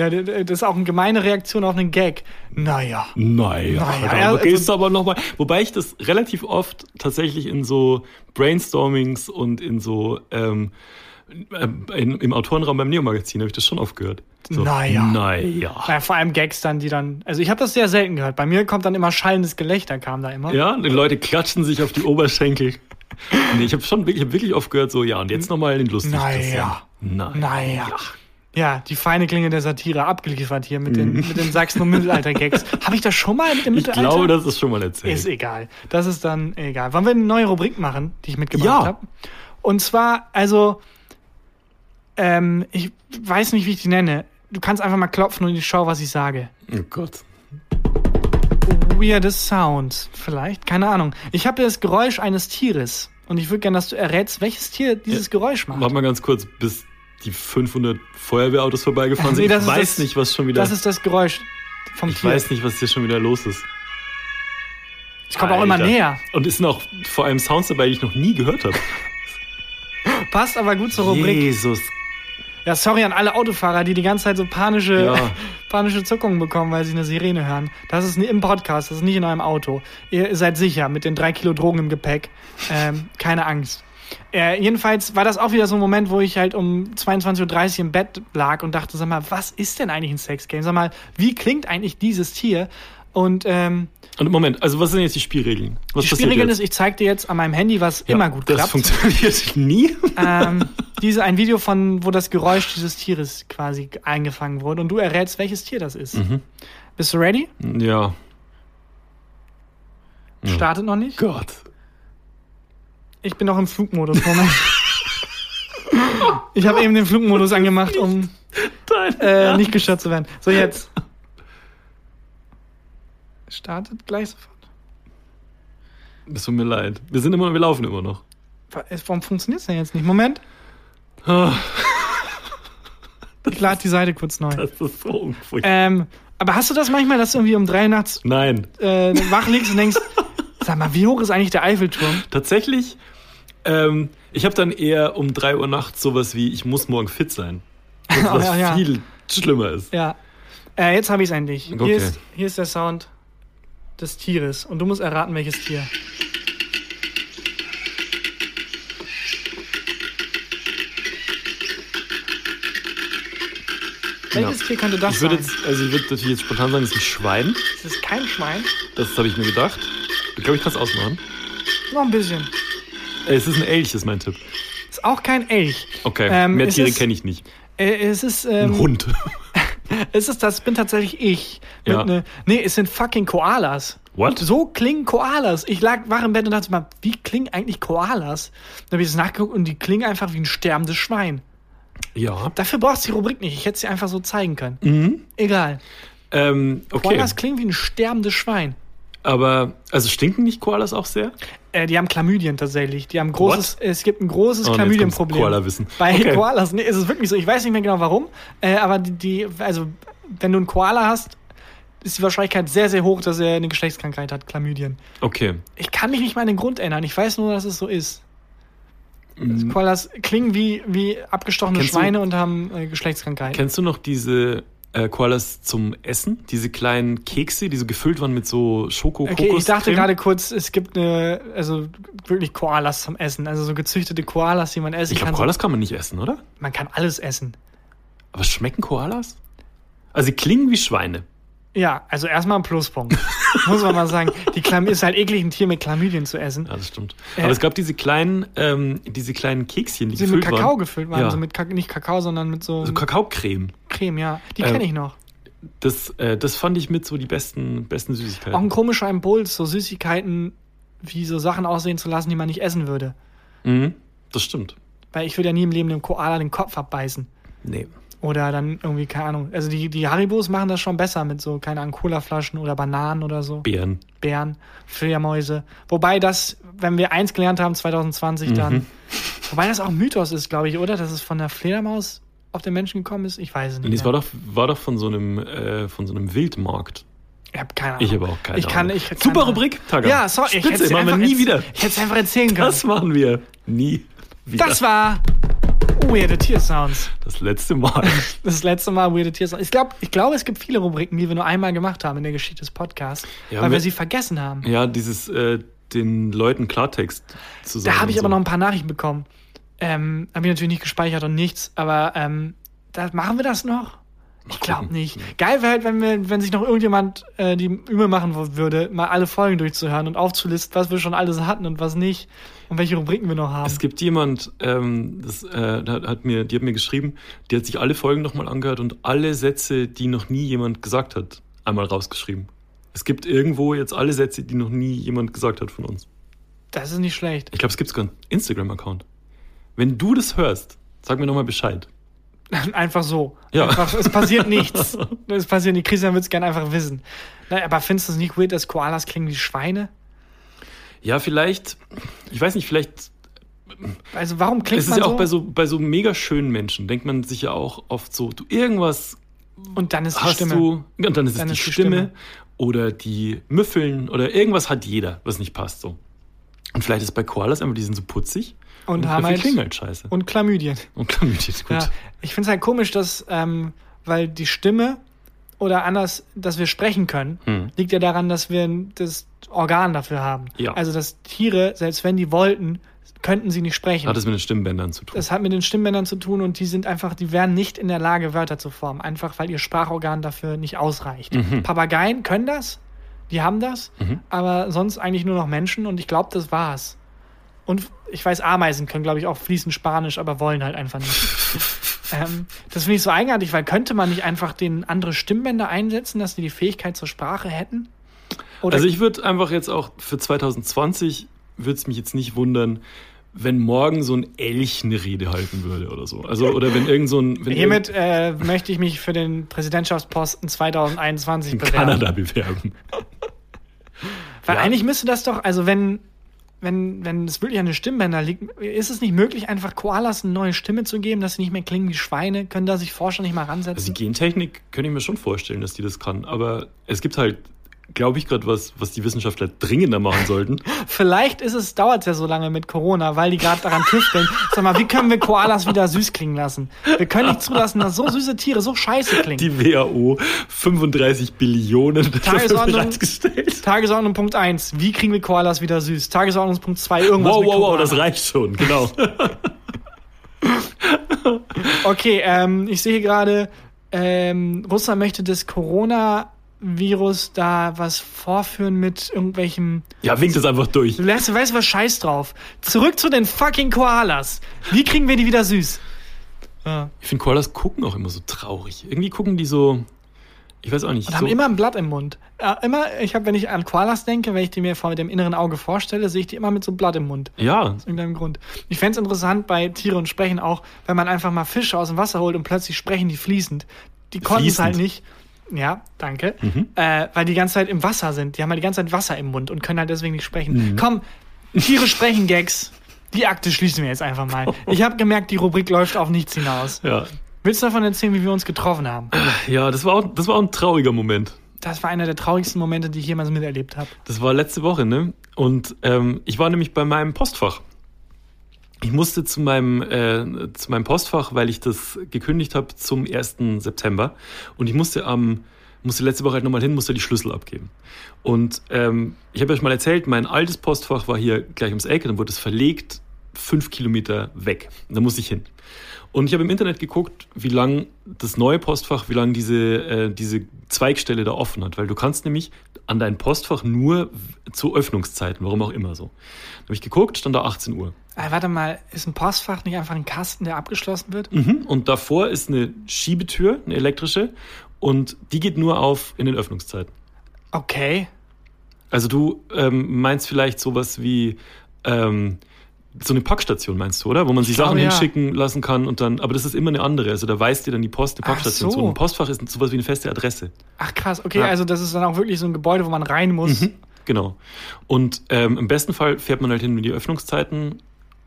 Ja, das ist auch eine gemeine Reaktion auf einen Gag. Naja. Naja, Naja, da also- gehst du aber noch mal. Wobei ich das relativ oft tatsächlich in so Brainstormings und in so ähm, äh, in, im Autorenraum beim Neo-Magazin habe ich das schon oft gehört. So, Naja. Naja. Naja, vor allem Gags dann, die dann. Also ich habe das sehr selten gehört. Bei mir kommt dann immer schallendes Gelächter, kam da immer. Ja, die Leute klatschen sich auf die Oberschenkel. Nee, ich habe schon wirklich, ich hab wirklich oft gehört, so, ja, und jetzt nochmal den lustig. Naja. Naja. Naja. Ja, die feine Klinge der Satire abgeliefert hier mit den, mit den Sachsen- und Mittelalter-Gags. Habe ich das schon mal mit dem Mhm. Ich Mittelalter? glaube, das ist schon mal erzählt. Ist egal. Das ist dann egal. Wollen wir eine neue Rubrik machen, die ich mitgebracht Ja. habe? Und zwar, also, ähm, ich weiß nicht, wie ich die nenne. Du kannst einfach mal klopfen und ich schaue, was ich sage. oh Gott. Weirdes Sound, vielleicht? Keine Ahnung. Ich habe das Geräusch eines Tieres. Und ich würde gerne, dass du errätst, welches Tier dieses Geräusch macht. Mach mal ganz kurz, bis die 500 Feuerwehrautos vorbeigefahren sind. Nee, ich weiß das- nicht, was schon wieder. Das ist das Geräusch vom ich Tier. weiß nicht, was hier schon wieder los ist. Es kommt auch immer Alter. näher. Und es sind auch vor allem Sounds dabei, die ich noch nie gehört habe. Passt aber gut zur Rubrik. Jesus. Ja, sorry an alle Autofahrer, die die ganze Zeit so panische, Ja. panische Zuckungen bekommen, weil sie eine Sirene hören. Das ist im Podcast, das ist nicht in eurem Auto. Ihr seid sicher mit den drei Kilo Drogen im Gepäck. Ähm, keine Angst. Äh, jedenfalls war das auch wieder so ein Moment, wo ich halt um 22.30 Uhr im Bett lag und dachte, sag mal, was ist denn eigentlich ein Sexgame? Sag mal, wie klingt eigentlich dieses Tier? Und ähm, Und Moment, also was sind jetzt die Spielregeln? Was die Spielregeln ist, ich zeig dir jetzt an meinem Handy, was Ja, immer gut das klappt. funktioniert nie. ähm, diese, ein Video von, wo das Geräusch dieses Tieres quasi eingefangen wurde und du errätst, welches Tier das ist. Mhm. Bist du ready? Ja. Startet noch nicht? Gott. Ich bin noch im Flugmodus. Moment. ich habe eben den Flugmodus angemacht, um äh, nicht gestört zu werden. So, jetzt. Startet gleich sofort. Es tut mir leid. Wir sind immer, wir laufen immer noch. Wa- Warum funktioniert es denn jetzt nicht? Moment. Ich lade die Seite kurz neu. Das ist so unfurchtbar. Ähm, aber hast du das manchmal, dass du irgendwie um drei nachts Nein. äh, wach liegst und denkst, sag mal, wie hoch ist eigentlich der Eiffelturm? Tatsächlich, ähm, ich habe dann eher um 3 Uhr nachts sowas wie, ich muss morgen fit sein. Was, was Ja, ja. viel schlimmer ist. Ja. Äh, jetzt habe ich es endlich. Okay. Hier, ist, hier ist der Sound des Tieres. Und du musst erraten, welches Tier. Welches Ja. Tier könnte das Ich würde sein? jetzt, also ich würde natürlich jetzt spontan sagen, es ist ein Schwein. Es ist kein Schwein. Das habe ich mir gedacht. Glaube, ich es ausmachen. Noch ein bisschen. Äh, Es ist ein Elch, ist mein Tipp. Ist auch kein Elch. Okay, Ähm, mehr Tiere kenne ich nicht. Äh, es ist, Ein ähm, Hund. es ist, das bin tatsächlich ich. Ja. ne, nee, es sind fucking Koalas. What? So klingen Koalas. Ich lag wach im Bett und dachte mal, wie klingen eigentlich Koalas? Dann habe ich das nachgeguckt und die klingen einfach wie ein sterbendes Schwein. Ja. Dafür brauchst du die Rubrik nicht. Ich hätte sie einfach so zeigen können. Mhm. Egal. Ähm, okay. Koalas klingen wie ein sterbendes Schwein. Aber, also stinken nicht Koalas auch sehr? Äh, die haben Chlamydien tatsächlich. Die haben großes, es gibt ein großes Oh, Chlamydienproblem. kommt's Koala-Wissen. Bei Okay. Koalas, nee, ist es wirklich so. Ich weiß nicht mehr genau warum, äh, aber die, die, also, wenn du einen Koala hast, ist die Wahrscheinlichkeit sehr, sehr hoch, dass er eine Geschlechtskrankheit hat, Chlamydien. Okay. Ich kann mich nicht mal an den Grund erinnern. Ich weiß nur, dass es so ist. Mhm. Koalas klingen wie, wie abgestochene Kennst du- Schweine und haben äh, Geschlechtskrankheiten. Kennst du noch diese äh, Koalas zum Essen? Diese kleinen Kekse, die so gefüllt waren mit so schoko Okay, ich dachte gerade kurz, es gibt eine, also wirklich Koalas zum Essen. Also so gezüchtete Koalas, die man essen Ich glaube, kann. Koalas kann man nicht essen, oder? Man kann alles essen. Aber schmecken Koalas? Also sie klingen wie Schweine. Ja, also erstmal ein Pluspunkt. Muss man mal sagen. Die Chlam ist halt eklig, ein Tier mit Chlamydien zu essen. Ja, das stimmt. Äh. Aber es gab diese kleinen, ähm, diese kleinen Kekschen, die Die mit gefüllt Kakao waren. gefüllt waren. Ja. Also mit Kak nicht Kakao, sondern mit so Also Kakaocreme. Creme, ja. Die kenne ich noch. Das, äh, das fand ich mit so die besten, besten Süßigkeiten. Auch ein komischer Impuls, so Süßigkeiten wie so Sachen aussehen zu lassen, die man nicht essen würde. Mhm, das stimmt. Weil ich würde ja nie im Leben dem Koala den Kopf abbeißen. Nee. Oder dann irgendwie, keine Ahnung. Also die, die Haribos machen das schon besser mit so, keine Ahnung, Colaflaschen oder Bananen oder so. Bären. Bären, Fledermäuse. Wobei das, wenn wir eins gelernt haben, 2020 dann. Mhm. Wobei das auch ein Mythos ist, glaube ich, oder? Dass es von der Fledermaus auf den Menschen gekommen ist. Ich weiß es nicht. Nee, es war doch, war doch von so einem, äh, von so einem Wildmarkt. ich habe keine Ahnung. Ich habe auch keine ich kann, Ahnung. ich kann, Super Rubrik, Taga. Ja, sorry. Ich Spitze, es machen wir nie wieder. Ich hätte es einfach erzählen können. Das machen wir nie wieder. Das war Weirde Tiersounds. das letzte Mal. Das letzte Mal Weirde Tiersounds. Ich glaube, ich glaube, es gibt viele Rubriken, die wir nur einmal gemacht haben in der Geschichte des Podcasts, Ja, weil wir sie vergessen haben. Ja, dieses, äh, den Leuten Klartext zu sagen. Da habe ich und aber so. noch ein paar Nachrichten bekommen. Ähm, habe ich natürlich nicht gespeichert und nichts, aber ähm, da machen wir das noch? Ich glaube nicht. Geil wäre halt, wenn, wir, wenn sich noch irgendjemand äh, die Mühe machen würde, mal alle Folgen durchzuhören und aufzulisten, was wir schon alles hatten und was nicht und welche Rubriken wir noch haben. Es gibt jemand, ähm, das, äh, hat mir, die hat mir geschrieben, die hat sich alle Folgen nochmal angehört und alle Sätze, die noch nie jemand gesagt hat, einmal rausgeschrieben. Es gibt irgendwo jetzt alle Sätze, die noch nie jemand gesagt hat von uns. Das ist nicht schlecht. Ich glaube, es gibt sogar einen Instagram-Account. Wenn du das hörst, sag mir nochmal Bescheid. Einfach so. Ja. Einfach, es passiert nichts. Es passiert nicht. Christian würde es gerne einfach wissen. Na, aber findest du es nicht weird, dass Koalas klingen wie Schweine? Ja, vielleicht, ich weiß nicht, vielleicht Also warum klingt es ist man ja auch so? bei so, bei so mega schönen Menschen, denkt man sich ja auch oft so, du irgendwas und dann ist die hast Stimme. du, und dann ist Dann es die, ist die Stimme, Stimme. oder die Müffeln oder irgendwas hat jeder, was nicht passt so. Und vielleicht ist bei Koalas einfach, die sind so putzig Und haben halt- klingen halt scheiße. Und Chlamydien. Und Chlamydien, gut. Ja, ich finde es halt komisch, dass, ähm, weil die Stimme oder anders, dass wir sprechen können, Hm. liegt ja daran, dass wir das Organ dafür haben. Ja. Also, dass Tiere, selbst wenn die wollten, könnten sie nicht sprechen. Hat es mit den Stimmbändern zu tun. das hat mit den Stimmbändern zu tun und die sind einfach, die wären nicht in der Lage, Wörter zu formen. Einfach, weil ihr Sprachorgan dafür nicht ausreicht. Mhm. Papageien können das, die haben das, Mhm. aber sonst eigentlich nur noch Menschen und ich glaube, das war's. Und ich weiß, Ameisen können, glaube ich, auch fließend Spanisch, aber wollen halt einfach nicht. ähm, das finde ich so eigenartig, weil könnte man nicht einfach den andere Stimmbänder einsetzen, dass die die Fähigkeit zur Sprache hätten? Oder Also ich würde einfach jetzt auch für 2020 würde es mich jetzt nicht wundern, wenn morgen so ein Elch eine Rede halten würde oder so. Also oder wenn irgend so ein hiermit äh, möchte ich mich für den Präsidentschaftsposten 2021 irgend- bewerben. in Kanada bewerben. Weil Ja. eigentlich müsste das doch, also wenn, wenn, wenn es wirklich an den Stimmbändern liegt, ist es nicht möglich, einfach Koalas eine neue Stimme zu geben, dass sie nicht mehr klingen wie Schweine? Können da sich Forscher nicht mal Also die ransetzen? Gentechnik könnte ich mir schon vorstellen, dass die das kann. Aber es gibt halt, glaube ich, gerade was, was die Wissenschaftler dringender machen sollten. Vielleicht ist es, dauert es ja so lange mit Corona, weil die gerade daran tüfteln. Sag mal, wie können wir Koalas wieder süß klingen lassen? Wir können nicht zulassen, dass so süße Tiere so scheiße klingen. Die WHO 35 Billionen Tagesordnung. Tagesordnung Punkt 1. Wie kriegen wir Koalas wieder süß? Tagesordnungspunkt 2. Irgendwas Wow, wow, wow, das reicht schon, genau. Okay, ähm, ich sehe gerade, ähm, Russland möchte das Corona-Virus da was vorführen mit irgendwelchem. Ja, winkt es einfach durch. Weißt du, weißt du was? Scheiß drauf. Zurück zu den fucking Koalas. Wie kriegen wir die wieder süß? Ja. Ich finde, Koalas gucken auch immer so traurig. Irgendwie gucken die so, ich weiß auch nicht. Und so, haben immer ein Blatt im Mund. Ja, immer, ich habe, wenn ich an Koalas denke, wenn ich die mir vor dem inneren Auge vorstelle, sehe ich die immer mit so einem Blatt im Mund. ja, Aus irgendeinem Grund. Ich fänd's interessant bei Tiere und Sprechen auch, wenn man einfach mal Fische aus dem Wasser holt und plötzlich sprechen die fließend. Die konnten es halt nicht. Ja, danke. Mhm. Äh, weil die ganze Zeit im Wasser sind. Die haben halt die ganze Zeit Wasser im Mund und können halt deswegen nicht sprechen. Mhm. Komm, Tiere sprechen Gags. Die Akte schließen wir jetzt einfach mal. Ich habe gemerkt, die Rubrik läuft auf nichts hinaus. ja. Willst du davon erzählen, wie wir uns getroffen haben? Ja, das war, auch, das war auch ein trauriger Moment. Das war einer der traurigsten Momente, die ich jemals miterlebt habe. Das war letzte Woche, ne? Und ähm, ich war nämlich bei meinem Postfach. Ich musste zu meinem, äh, zu meinem Postfach, weil ich das gekündigt habe zum 1. September. Und ich musste am musste letzte Woche halt nochmal hin, musste die Schlüssel abgeben. Und ähm, ich habe euch mal erzählt, mein altes Postfach war hier gleich ums Eck, dann wurde es verlegt, fünf Kilometer weg. Da musste ich hin. Und ich habe im Internet geguckt, wie lang das neue Postfach, wie lange diese, äh, diese Zweigstelle da offen hat. Weil du kannst nämlich an dein Postfach nur zu Öffnungszeiten, warum auch immer so. Da habe ich geguckt, stand da 18 Uhr. Äh, warte mal, ist ein Postfach nicht einfach ein Kasten, der abgeschlossen wird? Mhm. Und davor ist eine Schiebetür, eine elektrische. und die geht nur auf in den Öffnungszeiten. Okay. Also du ähm, meinst vielleicht sowas wie ähm, so eine Packstation meinst du, oder? Wo man sich Sachen ja. hinschicken lassen kann und dann, aber das ist immer eine andere. Also da weist dir dann die Post eine Ach Packstation so. zu. Und ein Postfach ist sowas wie eine feste Adresse. Ach krass, okay, Ja. also das ist dann auch wirklich so ein Gebäude, wo man rein muss. Genau. Und ähm, im besten Fall fährt man halt hin, wenn die Öffnungszeiten,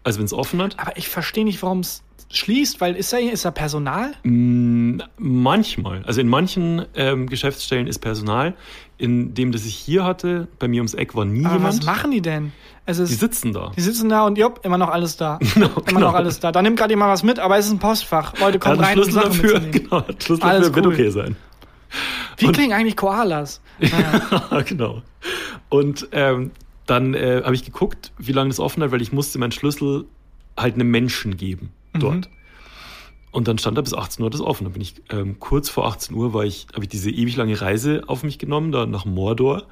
also wenn es offen hat. Aber ich verstehe nicht, warum es schließt, weil ist da, ist da Personal? Mm, Manchmal. Also in manchen ähm, Geschäftsstellen ist Personal. In dem, das ich hier hatte, bei mir ums Eck war nie Aber jemand. was machen die denn? Also die sitzen da. die sitzen da und jupp, immer noch alles da. Genau, immer genau. noch alles da. Da nimmt gerade jemand was mit, aber es ist ein Postfach. Leute, kommt rein, Schlüssel Sachen dafür. Genau, Schlüssel Alles dafür wird cool. okay sein. Wie Und- klingen eigentlich Koalas? Naja. genau. Und ähm, dann äh, habe ich geguckt, wie lange das offen hat, weil ich musste meinen Schlüssel halt einem Menschen geben dort. Und dann stand da bis 18 Uhr das offen. Dann bin ich ähm, kurz vor 18 Uhr war ich, habe ich diese ewig lange Reise auf mich genommen, da nach Mordor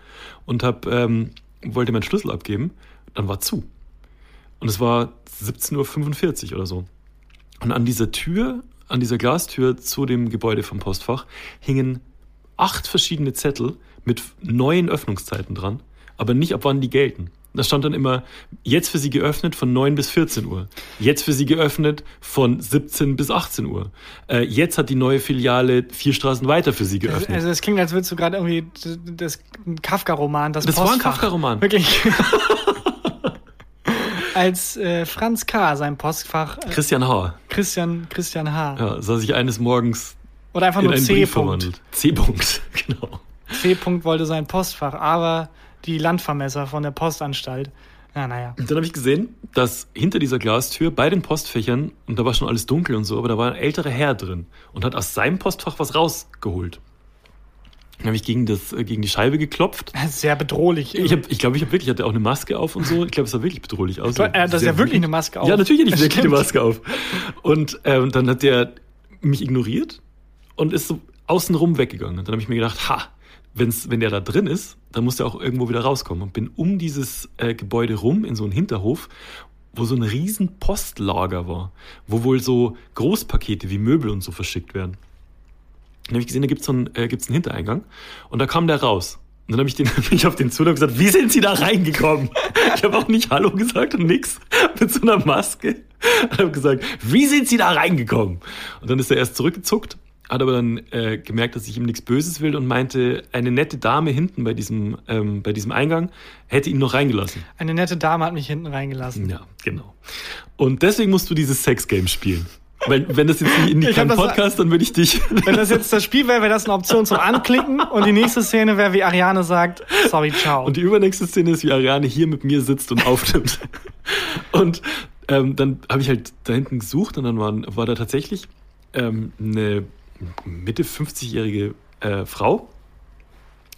und hab, ähm, wollte meinen Schlüssel abgeben. Dann war zu. Und es war 17.45 Uhr oder so. Und an dieser Tür, an dieser Glastür zu dem Gebäude vom Postfach hingen acht verschiedene Zettel mit neuen Öffnungszeiten dran, aber nicht ab wann die gelten. Da stand dann immer, jetzt für Sie geöffnet von 9 bis 14 Uhr. Jetzt für Sie geöffnet von 17 bis 18 Uhr. Äh, jetzt hat die neue Filiale vier Straßen weiter für Sie geöffnet. Also es klingt, als würdest du gerade irgendwie das, Kafka-Roman, das Das war ein Postfach. Kafka-Roman. Wirklich. als äh, Franz K. sein Postfach äh, Christian H. Christian, Christian H. Ja, sah sich eines Morgens Oder einfach in nur C. Punkt. verwandelt. C-Punkt, genau. C. Punkt wollte sein Postfach, aber die Landvermesser von der Postanstalt. Ja, naja. Und dann habe ich gesehen, dass hinter dieser Glastür bei den Postfächern, und da war schon alles dunkel und so, aber da war ein älterer Herr drin und hat aus seinem Postfach was rausgeholt. Dann habe ich gegen, das, äh, gegen die Scheibe geklopft. Sehr bedrohlich. Ich glaube, ich, glaub, ich habe wirklich, ich hatte auch eine Maske auf und so. Ich glaube, es sah wirklich bedrohlich aus. Hat das Sehr ja wirklich eine Maske auf. Ja, natürlich hatte ich wirklich eine. Maske auf. Und ähm, dann hat der mich ignoriert und ist so außenrum weggegangen. Und dann habe ich mir gedacht, ha, wenn's, wenn der da drin ist, dann muss der auch irgendwo wieder rauskommen. Und bin um dieses äh, Gebäude rum in so einen Hinterhof, wo so ein riesen Postlager war, wo wohl so Großpakete wie Möbel und so verschickt werden. Dann habe ich gesehen, da gibt's so einen, äh, gibt's einen Hintereingang und da kam der raus. Und dann habe ich, den, bin ich auf den zu gesagt, wie sind Sie da reingekommen? Ich habe auch nicht Hallo gesagt und nix mit so einer Maske. Und habe gesagt, wie sind Sie da reingekommen? Und dann ist er erst zurückgezuckt, hat aber dann äh, gemerkt, dass ich ihm nichts Böses will und meinte, eine nette Dame hinten bei diesem, ähm, bei diesem Eingang hätte ihn noch reingelassen. Eine nette Dame hat mich hinten reingelassen. Ja, genau. Und deswegen musst du dieses Sexgame spielen. Weil, wenn das jetzt nicht in die kein Podcast, dann würde ich dich. Wenn das jetzt das Spiel wäre, wäre das eine Option zum Anklicken und die nächste Szene wäre, wie Ariane sagt, sorry, ciao. Und die übernächste Szene ist, wie Ariane hier mit mir sitzt und aufnimmt. und ähm, dann habe ich halt da hinten gesucht und dann waren, war da tatsächlich ähm, eine Mitte 50-jährige äh, Frau.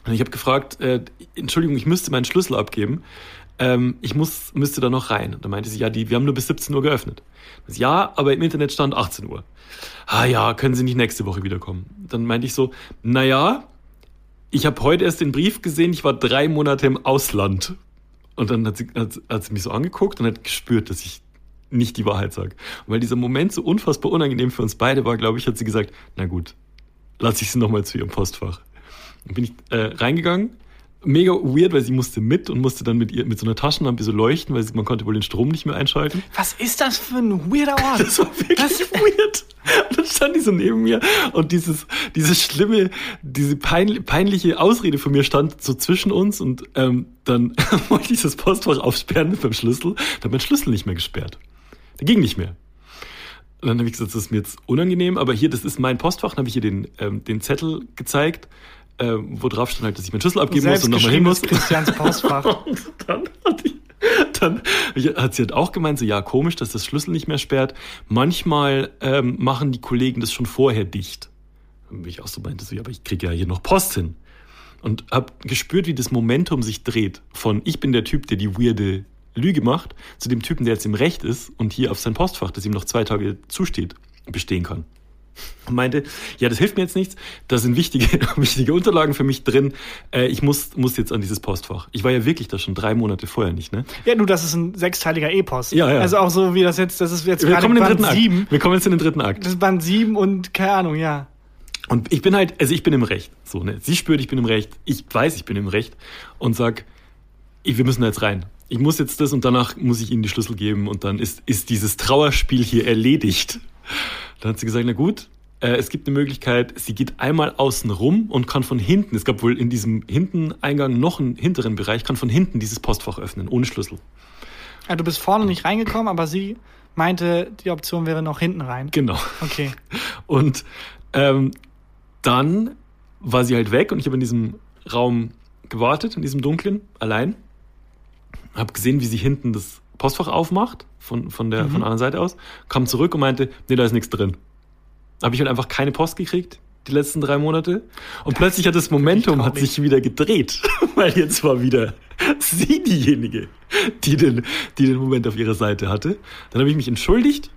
Und ich habe gefragt, äh, Entschuldigung, ich müsste meinen Schlüssel abgeben. Ähm, ich muss, müsste da noch rein. Und dann meinte sie, ja, die, wir haben nur bis 17 Uhr geöffnet. So, ja, aber im Internet stand 18 Uhr. Ah ja, können Sie nicht nächste Woche wiederkommen? Dann meinte ich so, naja, ich habe heute erst den Brief gesehen, ich war drei Monate im Ausland. Und dann hat sie, hat, hat sie mich so angeguckt und hat gespürt, dass ich nicht die Wahrheit sage. Und weil dieser Moment so unfassbar unangenehm für uns beide war, glaube ich, hat sie gesagt, na gut, lass ich sie nochmal zu ihrem Postfach. Dann bin ich äh, reingegangen. Mega weird, weil sie musste mit und musste dann mit ihr mit so einer Taschenlampe so leuchten, weil sie, man konnte wohl den Strom nicht mehr einschalten. Was ist das für ein weirder Ort? Das war wirklich Was? weird. Und dann stand die so neben mir und dieses, diese schlimme, diese pein, peinliche Ausrede von mir stand so zwischen uns und ähm, dann wollte ich das Postfach aufsperren mit meinem Schlüssel. Dann hat mein Schlüssel nicht mehr gesperrt. Ging nicht mehr. Und dann habe ich gesagt, das ist mir jetzt unangenehm, aber hier, das ist mein Postfach. Dann habe ich ihr den, ähm, den Zettel gezeigt, äh, wo drauf stand halt, dass ich meinen Schlüssel abgeben muss und nochmal hin muss. Christians Postfach. Und dann hat, die, dann hat sie halt auch gemeint, so ja, komisch, dass das Schlüssel nicht mehr sperrt. Manchmal ähm, machen die Kollegen das schon vorher dicht. Und ich auch so meinte, so, ja, aber ich kriege ja hier noch Post hin. Und hab gespürt, wie das Momentum sich dreht. Von ich bin der Typ, der die weirde Lüge macht, zu dem Typen, der jetzt im Recht ist und hier auf sein Postfach, das ihm noch zwei Tage zusteht, bestehen kann. Und meinte, ja, das hilft mir jetzt nichts, da sind wichtige, wichtige Unterlagen für mich drin, äh, ich muss, muss jetzt an dieses Postfach. Ich war ja wirklich da schon drei Monate vorher nicht, ne? Ja, du, das ist ein sechsteiliger Epos. Ja, ja. Also auch so wie das jetzt, das ist jetzt Wir gerade kommen in den Band dritten Akt. 7. Wir kommen jetzt in den dritten Akt. Das ist Band 7 und keine Ahnung, ja. Und ich bin halt, also ich bin im Recht. So, ne? Sie spürt, ich bin im Recht. Ich weiß, ich bin im Recht. Und sag, wir müssen da jetzt rein. Ich muss jetzt das und danach muss ich Ihnen die Schlüssel geben und dann ist, ist dieses Trauerspiel hier erledigt. Dann hat sie gesagt, na gut, äh, es gibt eine Möglichkeit, sie geht einmal außen rum und kann von hinten, es gab wohl in diesem hinten Eingang noch einen hinteren Bereich, kann von hinten dieses Postfach öffnen, ohne Schlüssel. Ja, du bist vorne nicht reingekommen, aber sie meinte, die Option wäre noch hinten rein. Genau. Okay. Und ähm, dann war sie halt weg und ich habe in diesem Raum gewartet, in diesem dunklen, allein. Habe gesehen, wie sie hinten das Postfach aufmacht, von, von, der, von der anderen Seite aus, kam zurück und meinte, nee, da ist nichts drin. Habe ich halt einfach keine Post gekriegt, die letzten drei Monate. Und plötzlich hat das Momentum hat sich wieder gedreht, weil jetzt war wieder sie diejenige, die den, die den Moment auf ihrer Seite hatte. Dann habe ich mich entschuldigt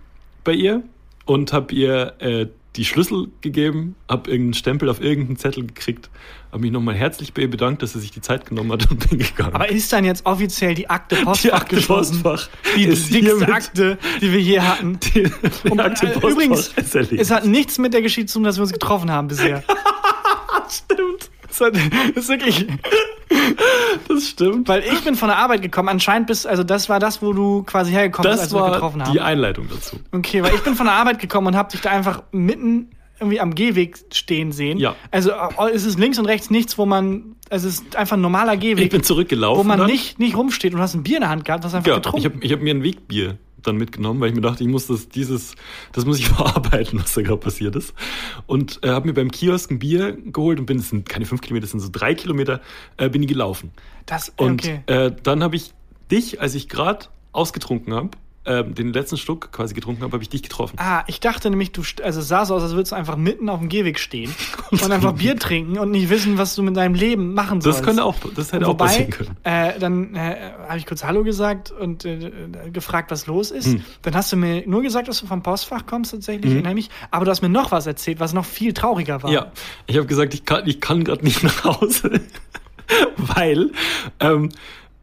bei ihr und habe ihr äh, die Schlüssel gegeben, habe irgendeinen Stempel auf irgendeinen Zettel gekriegt, habe mich nochmal herzlich bei ihr bedankt, dass sie sich die Zeit genommen hat und bin gegangen. Aber ist dann jetzt offiziell die Akte Postfach die Akte? Postfach Die dickste Akte, die wir je hatten. Die, die Und, Akte äh, Postfach übrigens, es hat nichts mit der Geschichte zu tun, dass wir uns getroffen haben bisher. stimmt. Es hat, das ist wirklich, Das stimmt. weil ich bin von der Arbeit gekommen. Anscheinend bist, also das war das, wo du quasi hergekommen bist, Das als wir uns war getroffen haben. die Einleitung dazu. Okay, weil ich bin von der Arbeit gekommen und hab dich da einfach mitten irgendwie am Gehweg stehen sehen. Ja. Also äh, es ist links und rechts nichts, wo man, also es ist einfach ein normaler Ich Gehweg, bin zurückgelaufen. wo man dann. nicht, nicht rumsteht und hast ein Bier in der Hand gehabt, hast einfach Ja, getrunken. ich habe ich hab mir ein Wegbier dann mitgenommen, weil ich mir dachte, ich muss das, dieses, das muss ich verarbeiten, was da gerade passiert ist. Und äh, habe mir beim Kiosk ein Bier geholt und bin, es sind keine fünf Kilometer, es sind so drei Kilometer, äh, bin ich gelaufen. das, Und okay. äh, dann habe ich dich, als ich gerade ausgetrunken habe, äh, den letzten Schluck quasi getrunken habe, habe ich dich getroffen. Ah, ich dachte nämlich, du, also es sah so aus, als würdest du einfach mitten auf dem Gehweg stehen und einfach Bier trinken und nicht wissen, was du mit deinem Leben machen sollst. Das könnte auch, das hätte auch Wobei, passieren können. äh, dann äh, habe ich kurz Hallo gesagt und äh, gefragt, was los ist. Hm. Dann hast du mir nur gesagt, dass du vom Postfach kommst, tatsächlich, erinnere mich. Aber du hast mir noch was erzählt, was noch viel trauriger war. Ja, ich habe gesagt, ich kann, ich kann gerade nicht nach Hause, weil ähm,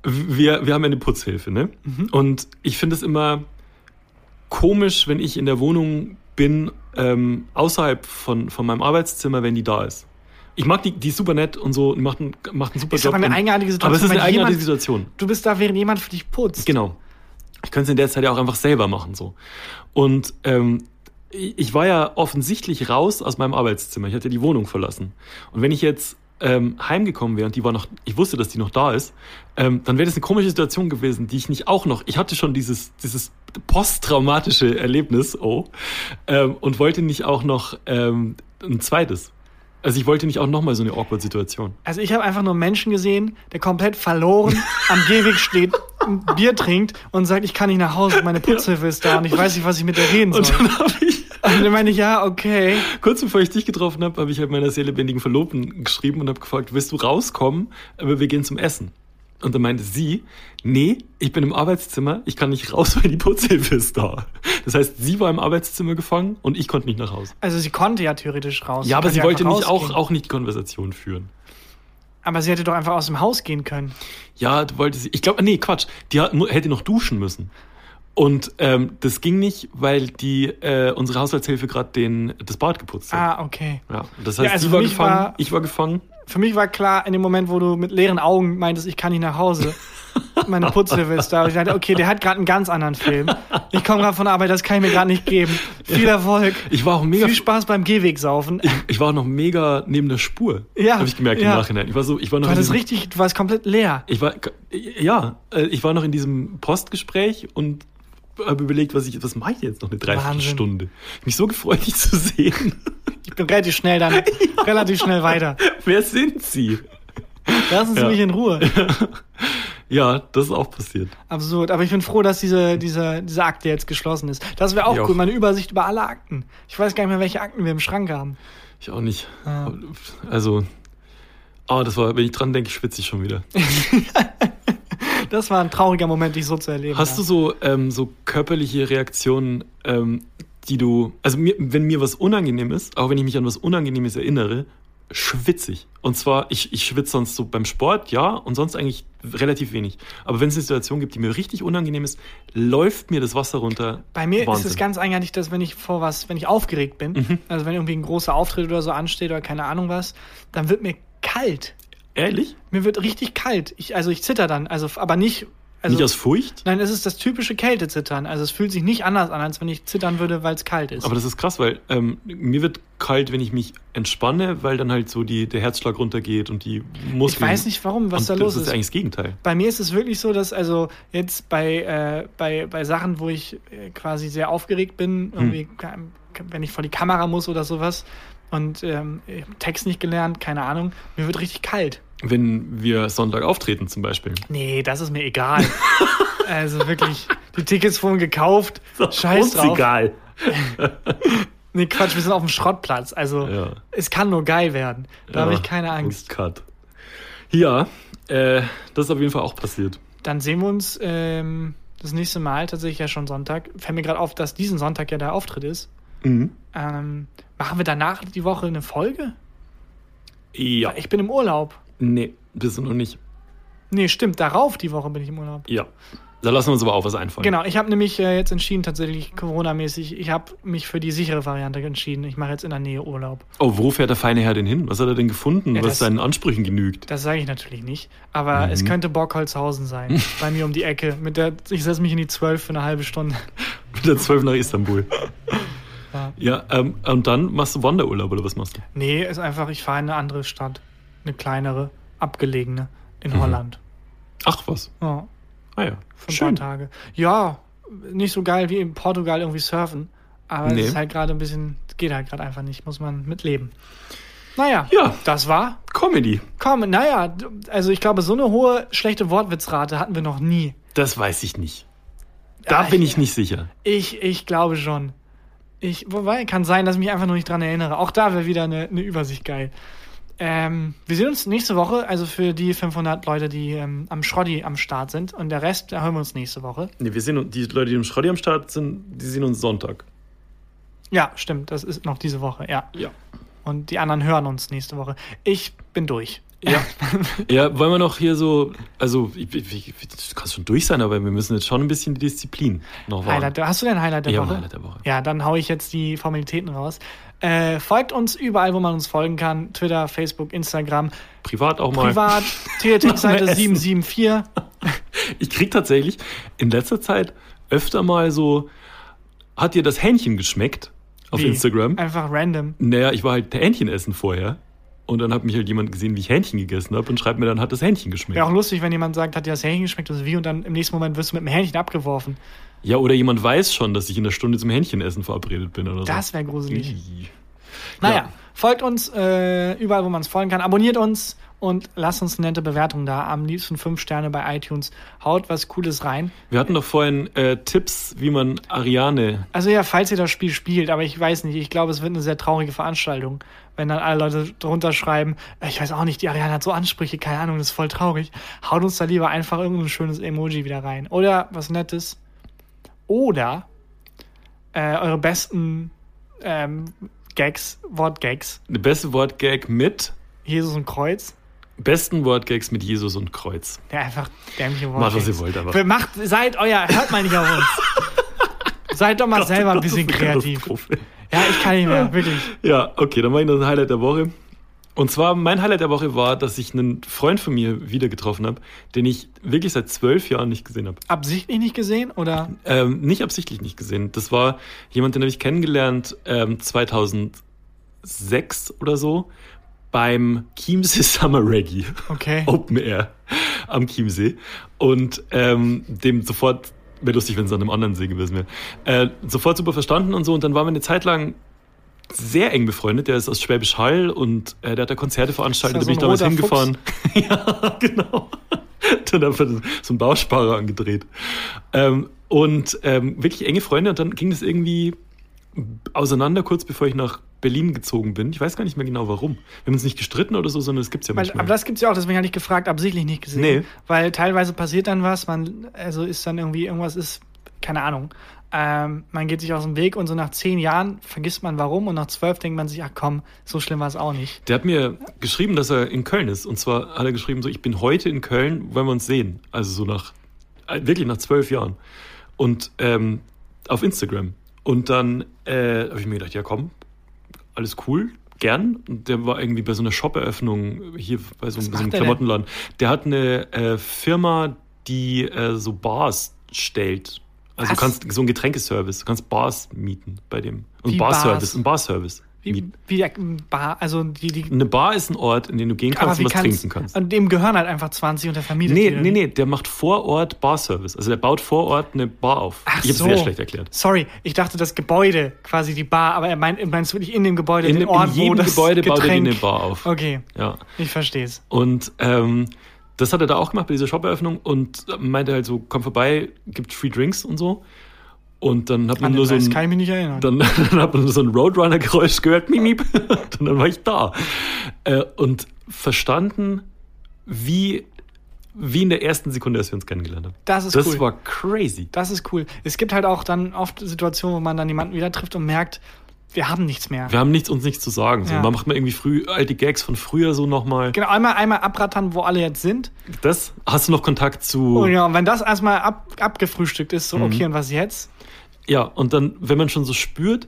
wir, wir haben ja eine Putzhilfe, ne? Und ich finde es immer komisch, wenn ich in der Wohnung bin, ähm, außerhalb von, von meinem Arbeitszimmer, wenn die da ist. Ich mag die, die ist super nett und so, und macht einen, macht einen super Ist Job. aber eine eigenartige Situation, Aber es ist eine eigenartige jemand- Situation. Du bist da, während jemand für dich putzt. Genau. Ich könnte es in der Zeit ja auch einfach selber machen so. Und ähm, ich war ja offensichtlich raus aus meinem Arbeitszimmer. Ich hatte die Wohnung verlassen. Und wenn ich jetzt ähm, heimgekommen wäre und die war noch, ich wusste, dass die noch da ist, ähm, dann wäre das eine komische Situation gewesen, die ich nicht auch noch. Ich hatte schon dieses dieses posttraumatische Erlebnis, oh, ähm, und wollte nicht auch noch ähm, ein zweites. Also ich wollte nicht auch noch mal so eine awkward Situation. Also ich habe einfach nur einen Menschen gesehen, der komplett verloren am Gehweg steht, ein Bier trinkt und sagt, ich kann nicht nach Hause, meine Putzhilfe ist da und ich weiß nicht, was ich mit der reden soll. Und dann habe ich Und dann meine ich, ja, okay. Kurz bevor ich dich getroffen habe, habe ich halt meiner sehr lebendigen Verlobten geschrieben und habe gefragt, willst du rauskommen? Aber wir gehen zum Essen. Und dann meinte sie, nee, ich bin im Arbeitszimmer, ich kann nicht raus, weil die Putzhilfe ist da. Das heißt, sie war im Arbeitszimmer gefangen und ich konnte nicht nach Hause. Also sie konnte ja theoretisch raus. Ja, aber sie wollte nicht auch, rausgehen. auch nicht die Konversation führen. Aber sie hätte doch einfach aus dem Haus gehen können. Ja, du wolltest sie. Ich glaube, nee, Quatsch. Die hat, hätte noch duschen müssen. Und ähm, das ging nicht, weil die äh, unsere Haushaltshilfe gerade den das Bad geputzt hat. Ah, okay. Ja, das heißt, Ja, also sie war gefangen, war- ich war gefangen. Für mich war klar, in dem Moment, wo du mit leeren Augen meintest, ich kann nicht nach Hause, meine Putzhilfe ist da. Ich dachte, okay, der hat gerade einen ganz anderen Film. Ich komme gerade von der Arbeit, das kann ich mir gerade nicht geben. Viel Erfolg. Ich war auch mega Viel Spaß beim Gehwegsaufen. ich, ich war auch noch mega neben der Spur. Ja, Habe ich gemerkt ja. im Nachhinein. Ich war so, ich war noch Du diesem, richtig, du warst komplett leer. ich war ja, äh, ich war noch in diesem Postgespräch und habe überlegt, was ich was mache ich jetzt noch eine. Dreiviertelstunde. Mich so gefreut, dich zu sehen. Ich bin relativ schnell dann, relativ schnell weiter. Wer sind Sie? Lassen Sie Ja. mich in Ruhe. Ja, das ist auch passiert. Absurd. Aber ich bin froh, dass diese, diese, diese Akte jetzt geschlossen ist. Das wäre auch Ich cool, meine Übersicht über alle Akten. Ich weiß gar nicht mehr, welche Akten wir im Schrank haben. Ich auch nicht. Ah. Also, ah, das war, wenn ich dran denke, schwitze ich schon wieder. Das war ein trauriger Moment, dich so zu erleben. Hast ja. du so, ähm, so körperliche Reaktionen, ähm, die du, also mir, wenn mir was unangenehm ist, auch wenn ich mich an was Unangenehmes erinnere, schwitzig. Und zwar, ich, ich schwitze sonst so beim Sport, ja, und sonst eigentlich relativ wenig. Aber wenn es eine Situation gibt, die mir richtig unangenehm ist, läuft mir das Wasser runter. Bei mir Wahnsinn. ist es ganz eigenartig, dass wenn ich vor was, wenn ich aufgeregt bin, mhm. also wenn irgendwie ein großer Auftritt oder so ansteht oder keine Ahnung was, dann wird mir kalt. Ehrlich? Mir wird richtig kalt. Ich, also ich zitter dann, also aber nicht also, nicht aus Furcht? Nein, es ist das typische Kältezittern. Also es fühlt sich nicht anders an, als wenn ich zittern würde, weil es kalt ist. Aber das ist krass, weil ähm, mir wird kalt, wenn ich mich entspanne, weil dann halt so die, der Herzschlag runtergeht und die Muskeln. Ich weiß nicht warum, was da los ist. Das ist eigentlich das Gegenteil. Bei mir ist es wirklich so, dass also jetzt bei, äh, bei, bei Sachen, wo ich äh, quasi sehr aufgeregt bin, hm. irgendwie, hm. wenn ich vor die Kamera muss oder sowas und ähm, Text nicht gelernt, keine Ahnung, mir wird richtig kalt wenn wir Sonntag auftreten zum Beispiel. Nee, das ist mir egal. also wirklich, die Tickets wurden gekauft. Scheiß drauf. Ist egal. nee, Quatsch, wir sind auf dem Schrottplatz. Also ja. es kann nur geil werden. Da ja, habe ich keine Angst. Cut. Ja, äh, das ist auf jeden Fall auch passiert. Dann sehen wir uns ähm, das nächste Mal tatsächlich ja schon Sonntag. Fällt mir gerade auf, dass diesen Sonntag ja der Auftritt ist. Mhm. Ähm, machen wir danach die Woche eine Folge? Ja. Ich bin im Urlaub. Nee, bist du noch nicht. Nee, stimmt. Darauf die Woche bin ich im Urlaub. Ja. Da lassen wir uns aber auch was einfallen. Genau, ich habe nämlich äh, jetzt entschieden, tatsächlich Corona-mäßig, ich habe mich für die sichere Variante entschieden. Ich mache jetzt in der Nähe Urlaub. Oh, wo fährt der feine Herr denn hin? Was hat er denn gefunden, ja, was das, seinen Ansprüchen genügt? Das sage ich natürlich nicht. Aber mhm. es könnte Borkholzhausen sein, bei mir um die Ecke. Mit der, ich setze mich in die 12 für eine halbe Stunde. Mit der 12 nach Istanbul. ja, ja ähm, und dann machst du Wanderurlaub oder was machst du? Nee, ist einfach, ich fahre in eine andere Stadt eine kleinere, abgelegene in mhm. Holland. Ach was. Ja. Ah ja. Für ein Schön. paar Tage. Ja, nicht so geil wie in Portugal irgendwie surfen. Aber nee. es ist halt gerade ein bisschen, geht halt gerade einfach nicht, muss man mitleben. Naja, ja. das war Comedy. Komm, naja, also ich glaube, so eine hohe schlechte Wortwitzrate hatten wir noch nie. Das weiß ich nicht. Da ja, bin ich, ich nicht sicher. Ich, ich glaube schon. Ich, wobei, kann sein, dass ich mich einfach nur nicht dran erinnere. Auch da wäre wieder eine, eine Übersicht geil. Ähm, wir sehen uns nächste Woche, also für die 500 Leute, die ähm, am Schroddi am Start sind. Und der Rest, da hören wir uns nächste Woche. Nee, wir sehen die Leute, die am Schroddi am Start sind, die sehen uns Sonntag. Ja, stimmt. Das ist noch diese Woche, ja. Ja. Und die anderen hören uns nächste Woche. Ich bin durch. Ja. ja, wollen wir noch hier so, also ich, ich, ich, du kannst schon durch sein, aber wir müssen jetzt schon ein bisschen die Disziplin noch wahren. Highlight, hast du denn Highlight der ja, Woche? Highlight der Woche? Ja, dann haue ich jetzt die Formalitäten raus. Äh, folgt uns überall, wo man uns folgen kann. Twitter, Facebook, Instagram. Privat auch mal. Privat, TLT-Seite 774. ich krieg tatsächlich in letzter Zeit öfter mal so, hat dir das Hähnchen geschmeckt? Auf Wie? Instagram. Einfach random. Naja, ich war halt Hähnchen essen vorher. Und dann hat mich halt jemand gesehen, wie ich Hähnchen gegessen habe und schreibt mir dann, hat das Hähnchen geschmeckt. Wäre auch lustig, wenn jemand sagt, hat dir das Hähnchen geschmeckt, das wie und dann im nächsten Moment wirst du mit dem Hähnchen abgeworfen. Ja, oder jemand weiß schon, dass ich in der Stunde zum Hähnchenessen verabredet bin oder so. Das wäre gruselig. naja, ja. folgt uns äh, überall, wo man es folgen kann. Abonniert uns und lasst uns eine nette Bewertung da. Am liebsten fünf Sterne bei iTunes. Haut was Cooles rein. Wir hatten doch vorhin äh, Tipps, wie man Ariane. Also ja, falls ihr das Spiel spielt, aber ich weiß nicht, ich glaube, es wird eine sehr traurige Veranstaltung, wenn dann alle Leute drunter schreiben, äh, ich weiß auch nicht, die Ariane hat so Ansprüche, keine Ahnung, das ist voll traurig. Haut uns da lieber einfach irgendein schönes Emoji wieder rein. Oder was Nettes oder äh, eure besten ähm, Gags, Wortgags. Der beste Wortgag mit Jesus und Kreuz. Besten Wortgags mit Jesus und Kreuz. Ja, einfach dämliche Wortgags. Macht, was ihr wollt, aber. Macht, seid euer, hört mal nicht auf uns. seid doch mal Gott, selber ein bisschen kreativ. Ja, ich kann nicht mehr, wirklich. Ja, okay, dann mache ich noch ein Highlight der Woche. Und zwar, mein Highlight der Woche war, dass ich einen Freund von mir wieder getroffen habe, den ich wirklich seit zwölf Jahren nicht gesehen habe. Absichtlich nicht gesehen oder? Ähm, nicht absichtlich nicht gesehen. Das war jemand, den habe ich kennengelernt ähm, 2006 oder so beim Chiemsee Summer Reggae. Okay. Open Air am Chiemsee. Und ähm, dem sofort, wäre lustig, wenn es an einem anderen See gewesen wäre, äh, sofort super verstanden und so. Und dann waren wir eine Zeit lang sehr eng befreundet. Der ist aus Schwäbisch Hall und äh, der hat da Konzerte veranstaltet. Da bin ich damals hingefahren. ja, genau. dann einfach so einen Bausparer angedreht. Ähm, und ähm, wirklich enge Freunde. Und dann ging das irgendwie auseinander, kurz bevor ich nach Berlin gezogen bin. Ich weiß gar nicht mehr genau warum. Wir haben uns nicht gestritten oder so, sondern es gibt es ja manchmal. Aber das gibt es ja auch, deswegen hatte ich gefragt, absichtlich nicht gesehen. Nee. Weil teilweise passiert dann was, man, also ist dann irgendwie, irgendwas ist keine Ahnung. Ähm, man geht sich aus dem Weg und so nach zehn Jahren vergisst man warum und nach zwölf denkt man sich, ach komm, so schlimm war es auch nicht. Der hat mir geschrieben, dass er in Köln ist. Und zwar hat er geschrieben, so, ich bin heute in Köln, wollen wir uns sehen. Also so nach, äh, wirklich nach zwölf Jahren. Und ähm, auf Instagram. Und dann äh, habe ich mir gedacht, ja komm, alles cool, gern. Und der war irgendwie bei so einer Shop-Eröffnung hier bei so, bei so einem Klamottenladen. Der hat eine äh, Firma, die äh, so Bars stellt. Also Was? du kannst so ein Getränkeservice, du kannst Bars mieten bei dem. Und Barservice, Bars? ein Barservice. Wie, wie der Bar, also die, die Eine Bar ist ein Ort, in den du gehen kannst und was kannst- trinken kannst. Und dem gehören halt einfach 20 und der vermietet Nee, nee, nee, der macht vor Ort Barservice. Also der baut vor Ort eine Bar auf. Ach ich habe so. sehr schlecht erklärt. Sorry, ich dachte das Gebäude, quasi die Bar, aber er meint, er meint wirklich in dem Gebäude, In, den dem- Ort, in wo jedem das Gebäude baut er eine Bar auf. Okay, Ja. ich versteh's. Und ähm, das hat er da auch gemacht bei dieser Shop-Eröffnung und meinte halt so, komm vorbei, gibt Free Drinks und so. Und dann hat man An nur so ein, kann ich mich nicht erinnern. dann, dann hat man so ein Roadrunner-Geräusch gehört, miep, miep. und dann war ich da. Äh, und verstanden, wie, wie in der ersten Sekunde, als wir uns kennengelernt haben. das ist Das cool. war crazy. das ist cool. Es gibt halt auch dann oft Situationen, wo man dann jemanden wieder trifft und merkt, wir haben nichts mehr. Wir haben nichts uns nichts zu sagen. So. Ja. Man macht mal irgendwie früh alte Gags von früher so nochmal. Genau, einmal, einmal abrattern, wo alle jetzt sind. Das? Hast du noch Kontakt zu. Und ja, und wenn das erstmal ab, abgefrühstückt ist, so, Mhm. okay, und was jetzt? Ja, und dann, wenn man schon so spürt,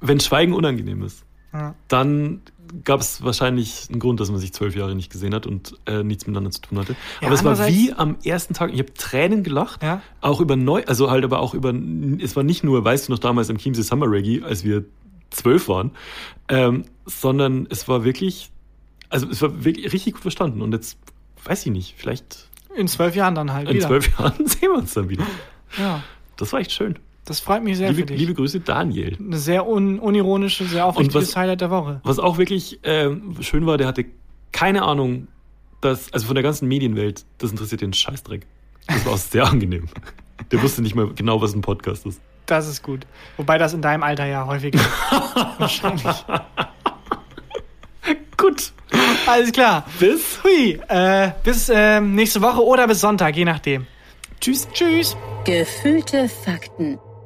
wenn Schweigen unangenehm ist, Ja. dann gab es wahrscheinlich einen Grund, dass man sich zwölf Jahre nicht gesehen hat und äh, nichts miteinander zu tun hatte. Ja, aber es war wie am ersten Tag, ich habe Tränen gelacht, Ja. auch über neu, also halt aber auch über, es war nicht nur, weißt du noch damals im Chiemsee Summer Reggae, als wir zwölf waren, ähm, sondern es war wirklich, also es war wirklich richtig gut verstanden und jetzt weiß ich nicht, vielleicht In zwölf Jahren dann halt in wieder. zwölf Jahren sehen wir uns dann wieder. Ja, Das war echt schön. Das freut mich sehr für Liebe, dich. liebe Grüße, Daniel. Eine sehr un unironische, sehr aufrichtiges was- Highlight der Woche. Was auch wirklich ähm, schön war, der hatte keine Ahnung, dass, also von der ganzen Medienwelt, das interessiert den Scheißdreck. Das war auch sehr angenehm. Der wusste nicht mal genau, was ein Podcast ist. Das ist gut. Wobei das in deinem Alter ja häufiger wahrscheinlich. Gut. Alles klar. Bis. Hui, äh, bis ähm, nächste Woche oder bis Sonntag, je nachdem. Tschüss. Tschüss. Gefühlte Fakten